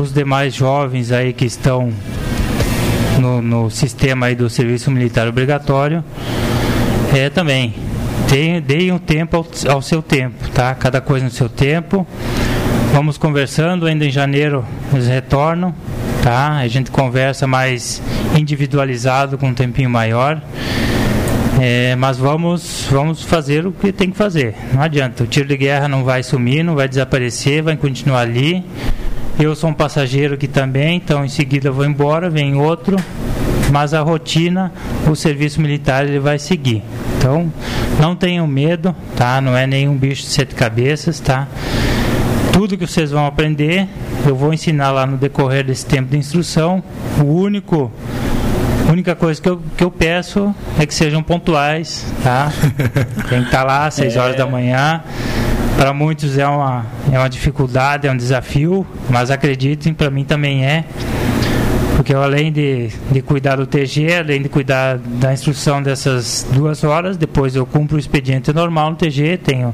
os demais jovens aí que estão no, no sistema aí do serviço militar obrigatório é também deem, um tempo ao, ao, seu tempo, tá? Cada coisa no seu tempo. Vamos conversando, ainda em janeiro eles retornam, tá? A gente conversa mais individualizado com um tempinho maior. É, mas vamos, vamos fazer o que tem que fazer. Não adianta. O tiro de guerra não vai sumir, não vai desaparecer, vai continuar ali. Eu sou um passageiro aqui também, então em seguida vou embora, vem outro, mas a rotina, o serviço militar ele vai seguir. Então, não tenham medo, tá? Não é nenhum bicho de sete cabeças, tá? Tudo que vocês vão aprender, eu vou ensinar lá no decorrer desse tempo de instrução. O único a única coisa que eu, que eu peço é que sejam pontuais, tá? Tem que estar lá às 6 horas é. da manhã. Para muitos é uma, é uma dificuldade, é um desafio, mas acreditem, para mim também é. Porque além de, de cuidar do TG, além de cuidar da instrução dessas duas horas, depois eu cumpro o expediente normal no TG, tenho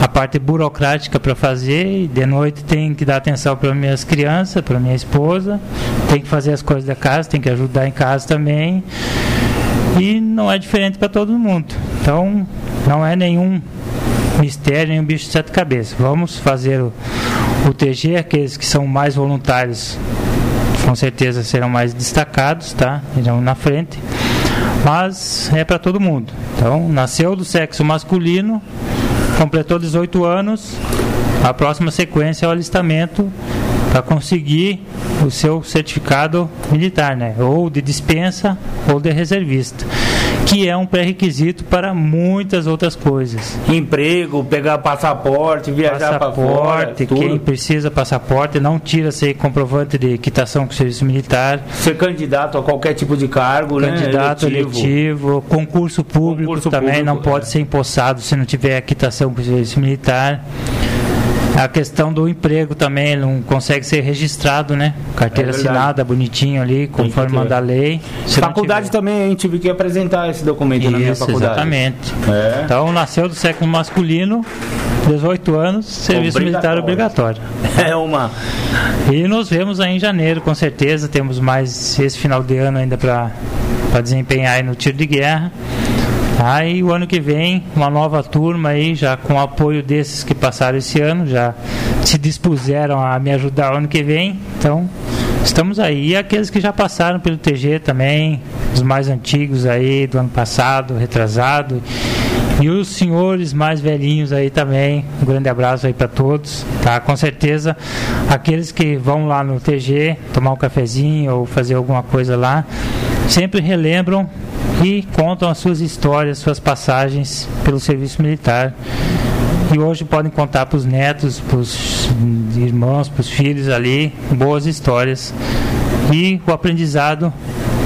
a parte burocrática para fazer, e de noite tenho que dar atenção para minhas crianças, para minha esposa, tenho que fazer as coisas da casa, tenho que ajudar em casa também. E não é diferente para todo mundo. Então, não é nenhum mistério, nenhum bicho de sete cabeças. Vamos fazer o, o TG, aqueles que são mais voluntários com certeza serão mais destacados, tá? Irão na frente. Mas é para todo mundo. Então, nasceu do sexo masculino, completou 18 anos, a próxima sequência é o alistamento para conseguir o seu certificado militar, né? Ou de dispensa ou de reservista que é um pré-requisito para muitas outras coisas. Emprego, pegar passaporte, viajar para fora. Quem precisa passaporte não tira ser comprovante de quitação com o serviço militar. Ser candidato a qualquer tipo de cargo, né? candidato né? eletivo. eletivo concurso público concurso também público, não pode é. ser empossado se não tiver quitação com o serviço militar. A questão do emprego também, ele não consegue ser registrado, né? Carteira é assinada, bonitinho ali, conforme manda a lei. faculdade também, gente tive que apresentar esse documento Isso, na minha faculdade. Exatamente. É. Então, nasceu do século masculino, 18 anos, serviço militar obrigatório. É uma. E nos vemos aí em janeiro, com certeza. Temos mais esse final de ano ainda para desempenhar aí no tiro de guerra. Aí o ano que vem, uma nova turma aí, já com o apoio desses que passaram esse ano, já se dispuseram a me ajudar ano que vem. Então, estamos aí. E aqueles que já passaram pelo TG também, os mais antigos aí do ano passado, retrasado. E os senhores mais velhinhos aí também, um grande abraço aí para todos, tá? Com certeza, aqueles que vão lá no TG tomar um cafezinho ou fazer alguma coisa lá, sempre relembram e contam as suas histórias, suas passagens pelo serviço militar. E hoje podem contar para os netos, para os irmãos, para os filhos ali, boas histórias e o aprendizado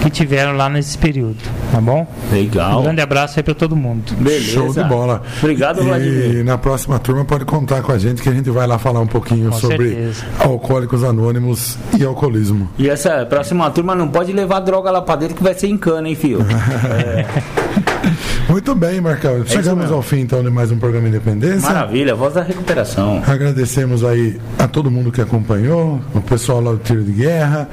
que tiveram lá nesse período, tá bom? Legal. Um grande abraço aí para todo mundo. Beleza. Show de bola. Obrigado, e Vladimir. E na próxima turma pode contar com a gente que a gente vai lá falar um pouquinho com sobre certeza. alcoólicos anônimos e alcoolismo. E essa próxima turma não pode levar droga lá para dentro que vai ser em cana, hein, filho? é. Muito bem, Marcão. É Chegamos ao fim então de mais um programa Independência. Maravilha, voz da recuperação. Agradecemos aí a todo mundo que acompanhou, o pessoal lá do Tiro de Guerra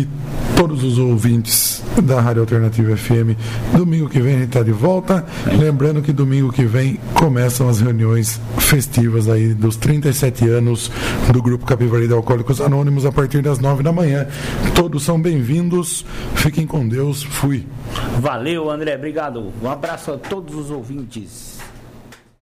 e todos os ouvintes da Rádio Alternativa FM. Domingo que vem a gente está de volta. Lembrando que domingo que vem começam as reuniões festivas aí dos 37 anos do Grupo Capivari de Alcoólicos Anônimos a partir das 9 da manhã. Todos são bem-vindos. Fiquem com Deus. Fui. Valeu, André. Obrigado. Um abraço a todos os ouvintes.